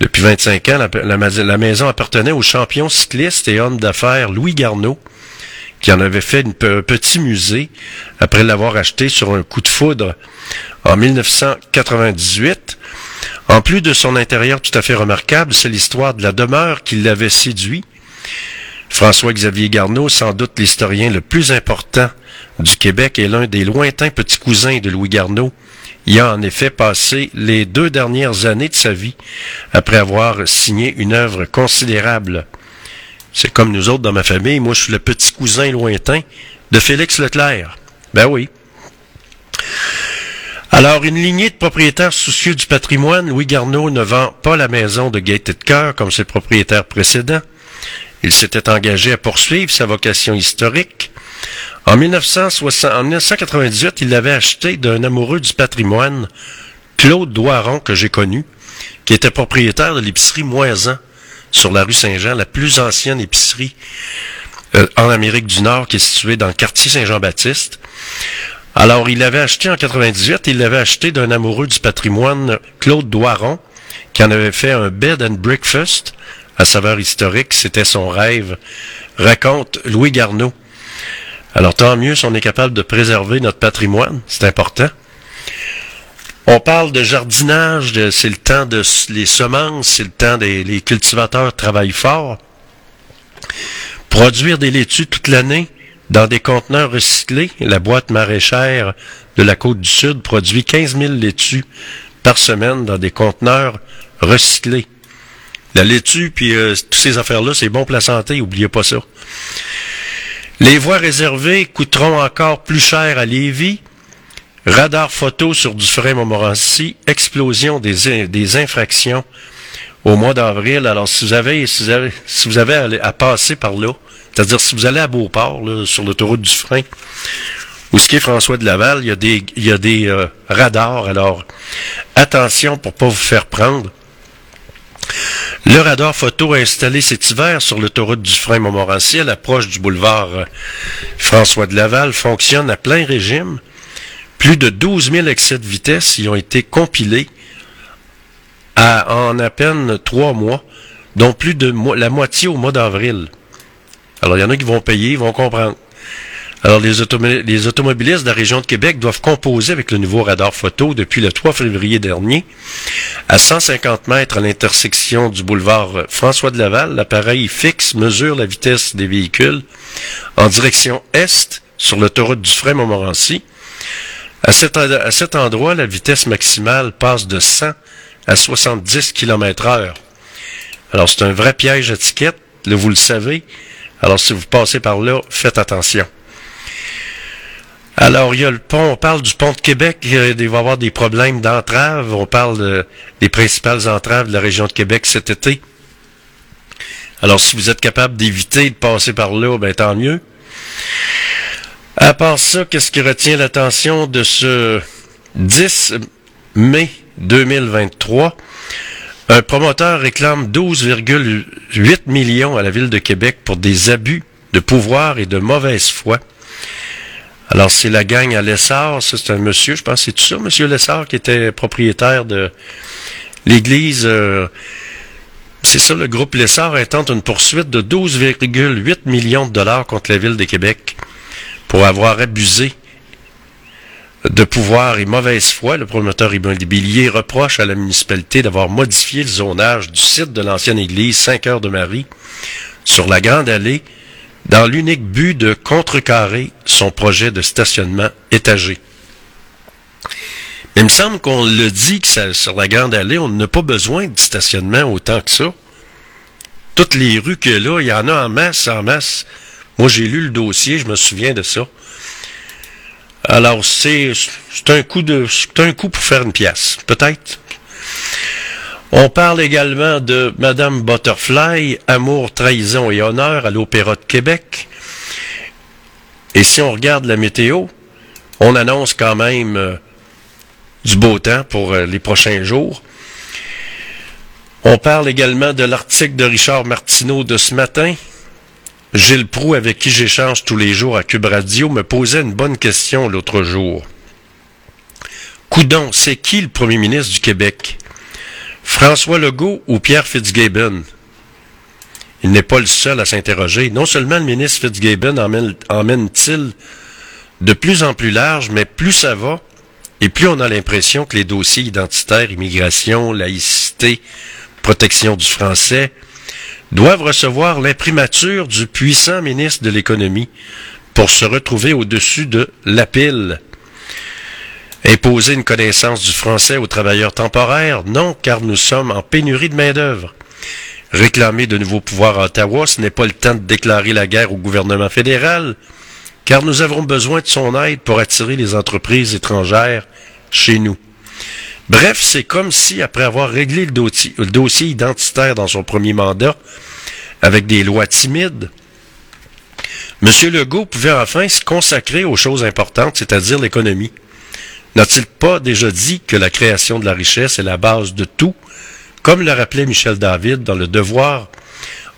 Depuis 25 ans, la, la maison appartenait au champion cycliste et homme d'affaires Louis Garneau, qui en avait fait un petit musée après l'avoir acheté sur un coup de foudre en 1998. En plus de son intérieur tout à fait remarquable, c'est l'histoire de la demeure qui l'avait séduit. François-Xavier Garneau, sans doute l'historien le plus important du Québec et l'un des lointains petits cousins de Louis Garneau, y a en effet passé les deux dernières années de sa vie après avoir signé une œuvre considérable. C'est comme nous autres dans ma famille, moi je suis le petit cousin lointain de Félix Leclerc. Ben oui. Alors, une lignée de propriétaires soucieux du patrimoine, Louis Garneau ne vend pas la maison de Gaieté de Cœur comme ses propriétaires précédents. Il s'était engagé à poursuivre sa vocation historique. En, 1960 en 1998, il l'avait acheté d'un amoureux du patrimoine, Claude Doiron, que j'ai connu, qui était propriétaire de l'épicerie Moisan sur la rue Saint-Jean, la plus ancienne épicerie euh, en Amérique du Nord, qui est située dans le quartier Saint-Jean-Baptiste. Alors, il l'avait acheté en 98, il l'avait acheté d'un amoureux du patrimoine, Claude Doiron, qui en avait fait un bed and breakfast à saveur historique. C'était son rêve, raconte Louis Garneau. Alors, tant mieux si on est capable de préserver notre patrimoine, c'est important. On parle de jardinage, c'est le temps de semences, c'est le temps des les cultivateurs travaillent fort. Produire des laitues toute l'année dans des conteneurs recyclés, la boîte maraîchère de la côte du Sud produit 15 000 laitues par semaine dans des conteneurs recyclés. La laitue, puis euh, toutes ces affaires-là, c'est bon pour la santé, oubliez pas ça. Les voies réservées coûteront encore plus cher à Lévis. Radar photo sur du frein Montmorency, explosion des, in- des infractions au mois d'avril. Alors, si vous avez, si vous avez, à, passer par là, c'est-à-dire si vous allez à Beauport, là, sur l'autoroute du frein, où ce qui est François de Laval, il y a des, il y a des euh, radars. Alors, attention pour pas vous faire prendre. Le radar photo installé cet hiver sur l'autoroute du frein Montmorency à l'approche du boulevard euh, François de Laval fonctionne à plein régime. Plus de 12 000 excès de vitesse y ont été compilés en à peine trois mois, dont plus de la moitié au mois d'avril. Alors, il y en a qui vont payer, ils vont comprendre. Alors, les, automo- les automobilistes de la région de Québec doivent composer avec le nouveau radar photo depuis le 3 février dernier. À 150 mètres à l'intersection du boulevard François de Laval, l'appareil fixe mesure la vitesse des véhicules en direction est sur l'autoroute du frein Montmorency. À cet, endroit, la vitesse maximale passe de 100 à 70 km heure. Alors, c'est un vrai piège à là, vous le savez. Alors, si vous passez par là, faites attention. Alors, il y a le pont, on parle du pont de Québec, euh, il va y avoir des problèmes d'entrave. On parle de- des principales entraves de la région de Québec cet été. Alors, si vous êtes capable d'éviter de passer par là, ben tant mieux. À part ça, qu'est-ce qui retient l'attention de ce 10 mai 2023? Un promoteur réclame 12,8 millions à la ville de Québec pour des abus de pouvoir et de mauvaise foi. Alors, c'est la gang à Lessard. C'est un monsieur, je pense, c'est tout ça, monsieur Lessard, qui était propriétaire de l'église. euh, c'est ça, le groupe Lessard intente une poursuite de 12,8 millions de dollars contre la ville de Québec pour avoir abusé de pouvoir et mauvaise foi. Le promoteur immobilier reproche à la municipalité d'avoir modifié le zonage du site de l'ancienne église Saint-Cœur de Marie sur la Grande Allée dans l'unique but de contrecarrer son projet de stationnement étagé. Mais il me semble qu'on le dit que sur la Grande Allée, on n'a pas besoin de stationnement autant que ça. Toutes les rues a là, il y en a en masse, en masse. Moi, j'ai lu le dossier, je me souviens de ça. Alors, c'est un coup un coup pour faire une pièce, peut-être. On parle également de Madame Butterfly, Amour, trahison et honneur à l'Opéra de Québec. Et si on regarde la météo, on annonce quand même euh, du beau temps pour euh, les prochains jours. On parle également de l'article de Richard Martineau de ce matin. Gilles Proux, avec qui j'échange tous les jours à Cube Radio, me posait une bonne question l'autre jour. Coudon, c'est qui le premier ministre du Québec? François Legault ou Pierre Fitzgibbon? Il n'est pas le seul à s'interroger. Non seulement le ministre Fitzgibbon emmène- emmène-t-il de plus en plus large, mais plus ça va, et plus on a l'impression que les dossiers identitaires, immigration, laïcité, protection du français, doivent recevoir l'imprimature du puissant ministre de l'économie pour se retrouver au-dessus de la pile. Imposer une connaissance du français aux travailleurs temporaires? Non, car nous sommes en pénurie de main-d'œuvre. Réclamer de nouveaux pouvoirs à Ottawa, ce n'est pas le temps de déclarer la guerre au gouvernement fédéral, car nous avons besoin de son aide pour attirer les entreprises étrangères chez nous. Bref, c'est comme si, après avoir réglé le dossier, identitaire dans son premier mandat, avec des lois timides, M. Legault pouvait enfin se consacrer aux choses importantes, c'est-à-dire l'économie. N'a-t-il pas déjà dit que la création de la richesse est la base de tout, comme le rappelait Michel David dans Le Devoir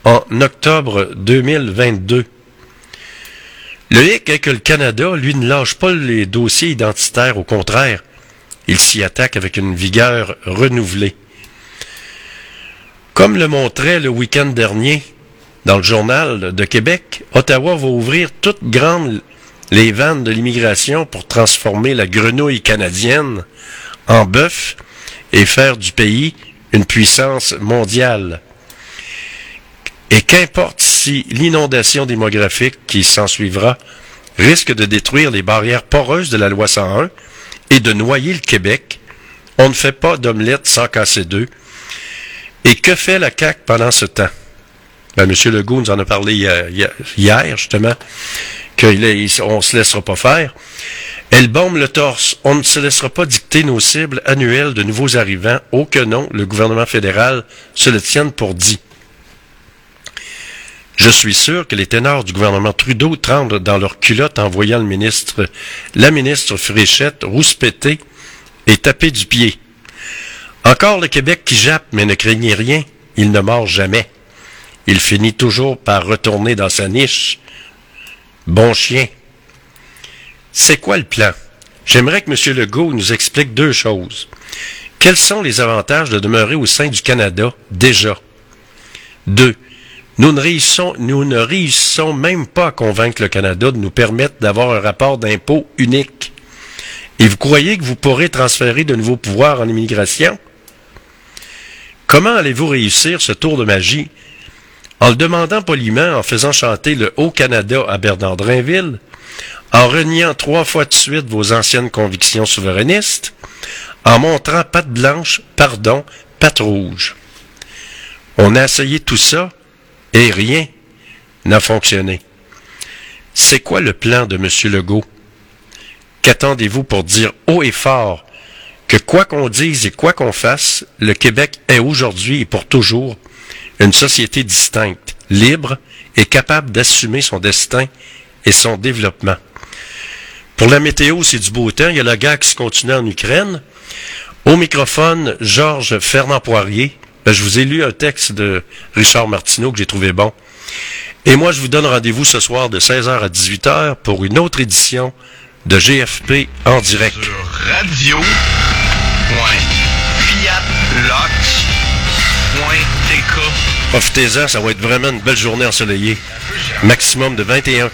en octobre 2022? Le hic est que le Canada, lui, ne lâche pas les dossiers identitaires, au contraire. Il s'y attaque avec une vigueur renouvelée. Comme le montrait le week-end dernier dans le journal de Québec, Ottawa va ouvrir toutes grandes les vannes de l'immigration pour transformer la grenouille canadienne en bœuf et faire du pays une puissance mondiale. Et qu'importe si l'inondation démographique qui s'ensuivra risque de détruire les barrières poreuses de la loi 101 et de noyer le Québec, on ne fait pas d'omelette sans casser deux. Et que fait la CAQ pendant ce temps? Ben, M. Legault nous en a parlé hier, hier- justement, qu'on ne se laissera pas faire. Elle bombe le torse. On ne se laissera pas dicter nos cibles annuelles de nouveaux arrivants. Oh que non, le gouvernement fédéral se le tienne pour dit. Je suis sûr que les ténors du gouvernement Trudeau tremblent dans leur culotte en voyant le ministre, la ministre Fréchette rouspéter et taper du pied. Encore le Québec qui jappe, mais ne craignez rien, il ne mord jamais. Il finit toujours par retourner dans sa niche. Bon chien. C'est quoi le plan? J'aimerais que M. Legault nous explique deux choses. Quels sont les avantages de demeurer au sein du Canada déjà? Deux, nous ne réussissons, nous ne réussissons même pas à convaincre le Canada de nous permettre d'avoir un rapport d'impôt unique. Et vous croyez que vous pourrez transférer de nouveaux pouvoirs en immigration? Comment allez-vous réussir ce tour de magie? En le demandant poliment, en faisant chanter le Haut-Canada à Bernard Drainville, en reniant trois fois de suite vos anciennes convictions souverainistes, en montrant patte blanche, pardon, patte rouge. On a essayé tout ça et rien n'a fonctionné. C'est quoi le plan de M. Legault? Qu'attendez-vous pour dire haut et fort que quoi qu'on dise et quoi qu'on fasse, le Québec est aujourd'hui et pour toujours une société distincte, libre et capable d'assumer son destin et son développement? Pour la météo, c'est du beau temps. Il y a la guerre qui se continue en Ukraine. Au microphone, Georges Fernand Poirier. Ben, je vous ai lu un texte de Richard Martineau que j'ai trouvé bon. Et moi, je vous donne rendez-vous ce soir de 16h à 18h pour une autre édition de GFP en direct. Radio. Fiat Profitez-en, ça va être vraiment une belle journée ensoleillée. Maximum de 21.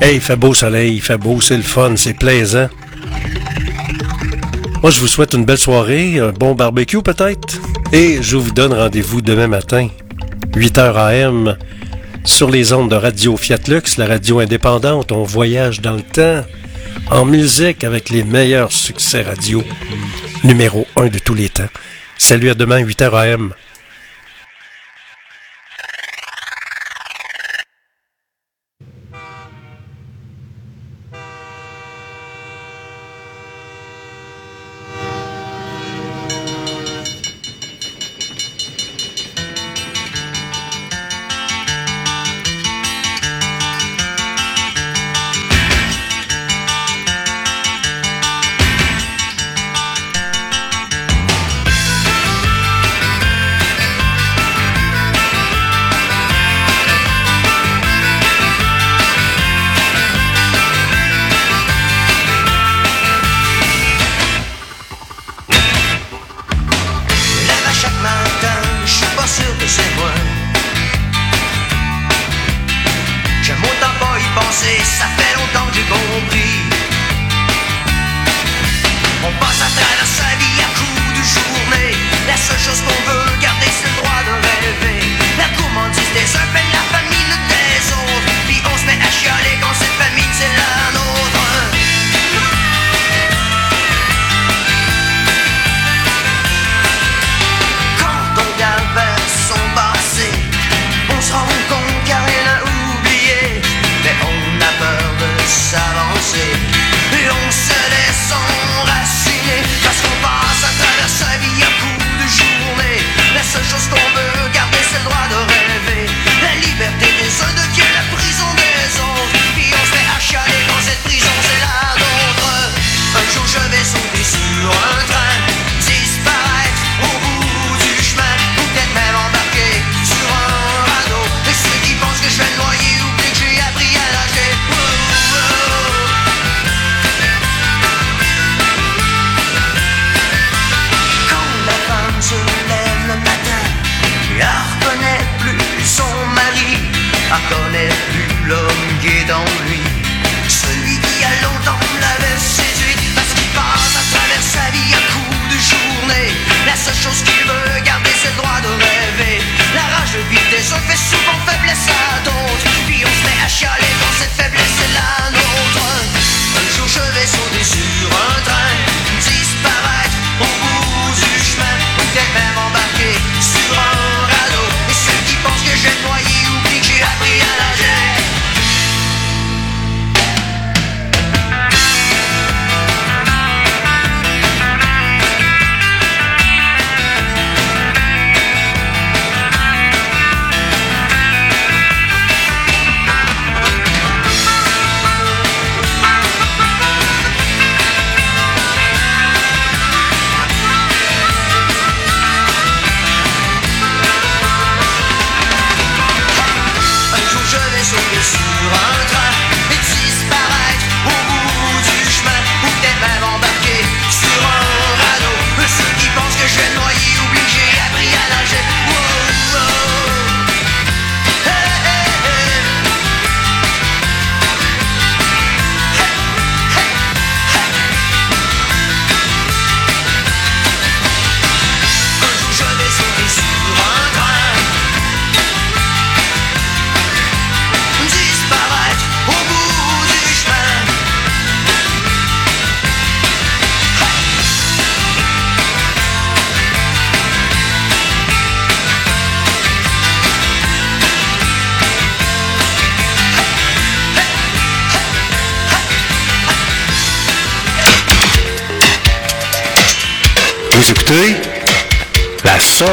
Hey, il fait beau soleil, il fait beau, c'est le fun, c'est plaisant. Moi, je vous souhaite une belle soirée, un bon barbecue peut-être, et je vous donne rendez-vous demain matin, 8h AM, sur les ondes de Radio Fiat Lux, la radio indépendante. On voyage dans le temps, en musique, avec les meilleurs succès radio, numéro 1 de tous les temps. Salut à demain, 8h AM.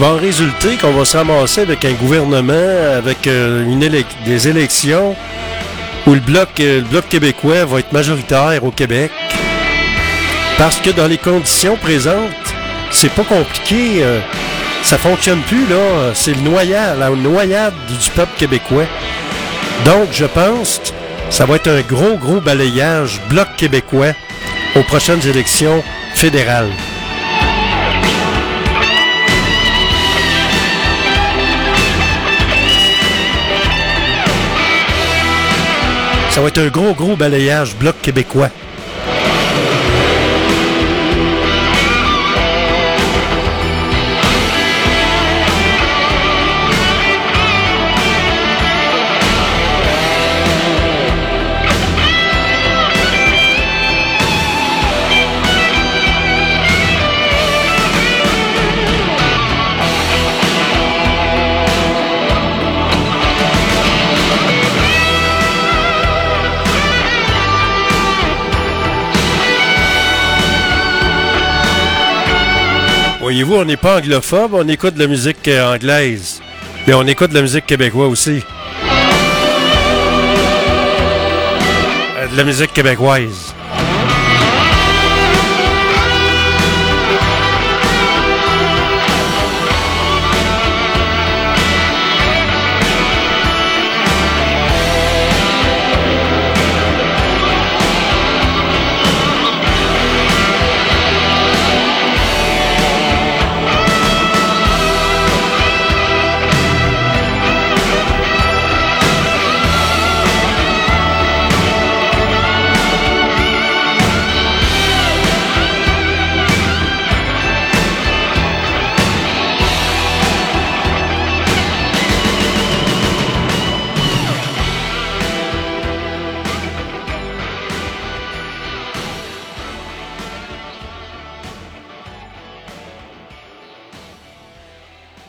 Va en résulter qu'on va s'amasser avec un gouvernement, avec euh, une des élections où le bloc, euh, le bloc québécois va être majoritaire au Québec. Parce que dans les conditions présentes, c'est pas compliqué. euh, ça fonctionne plus, là. C'est le noyade, la noyade du peuple québécois. Donc, je pense que ça va être un gros, gros balayage bloc québécois aux prochaines élections fédérales. Ça va être un gros, gros balayage bloc québécois. Voyez-vous, on n'est pas anglophobe, on écoute de la musique euh, anglaise. Mais on écoute de la musique québécoise aussi. Euh, De la musique québécoise.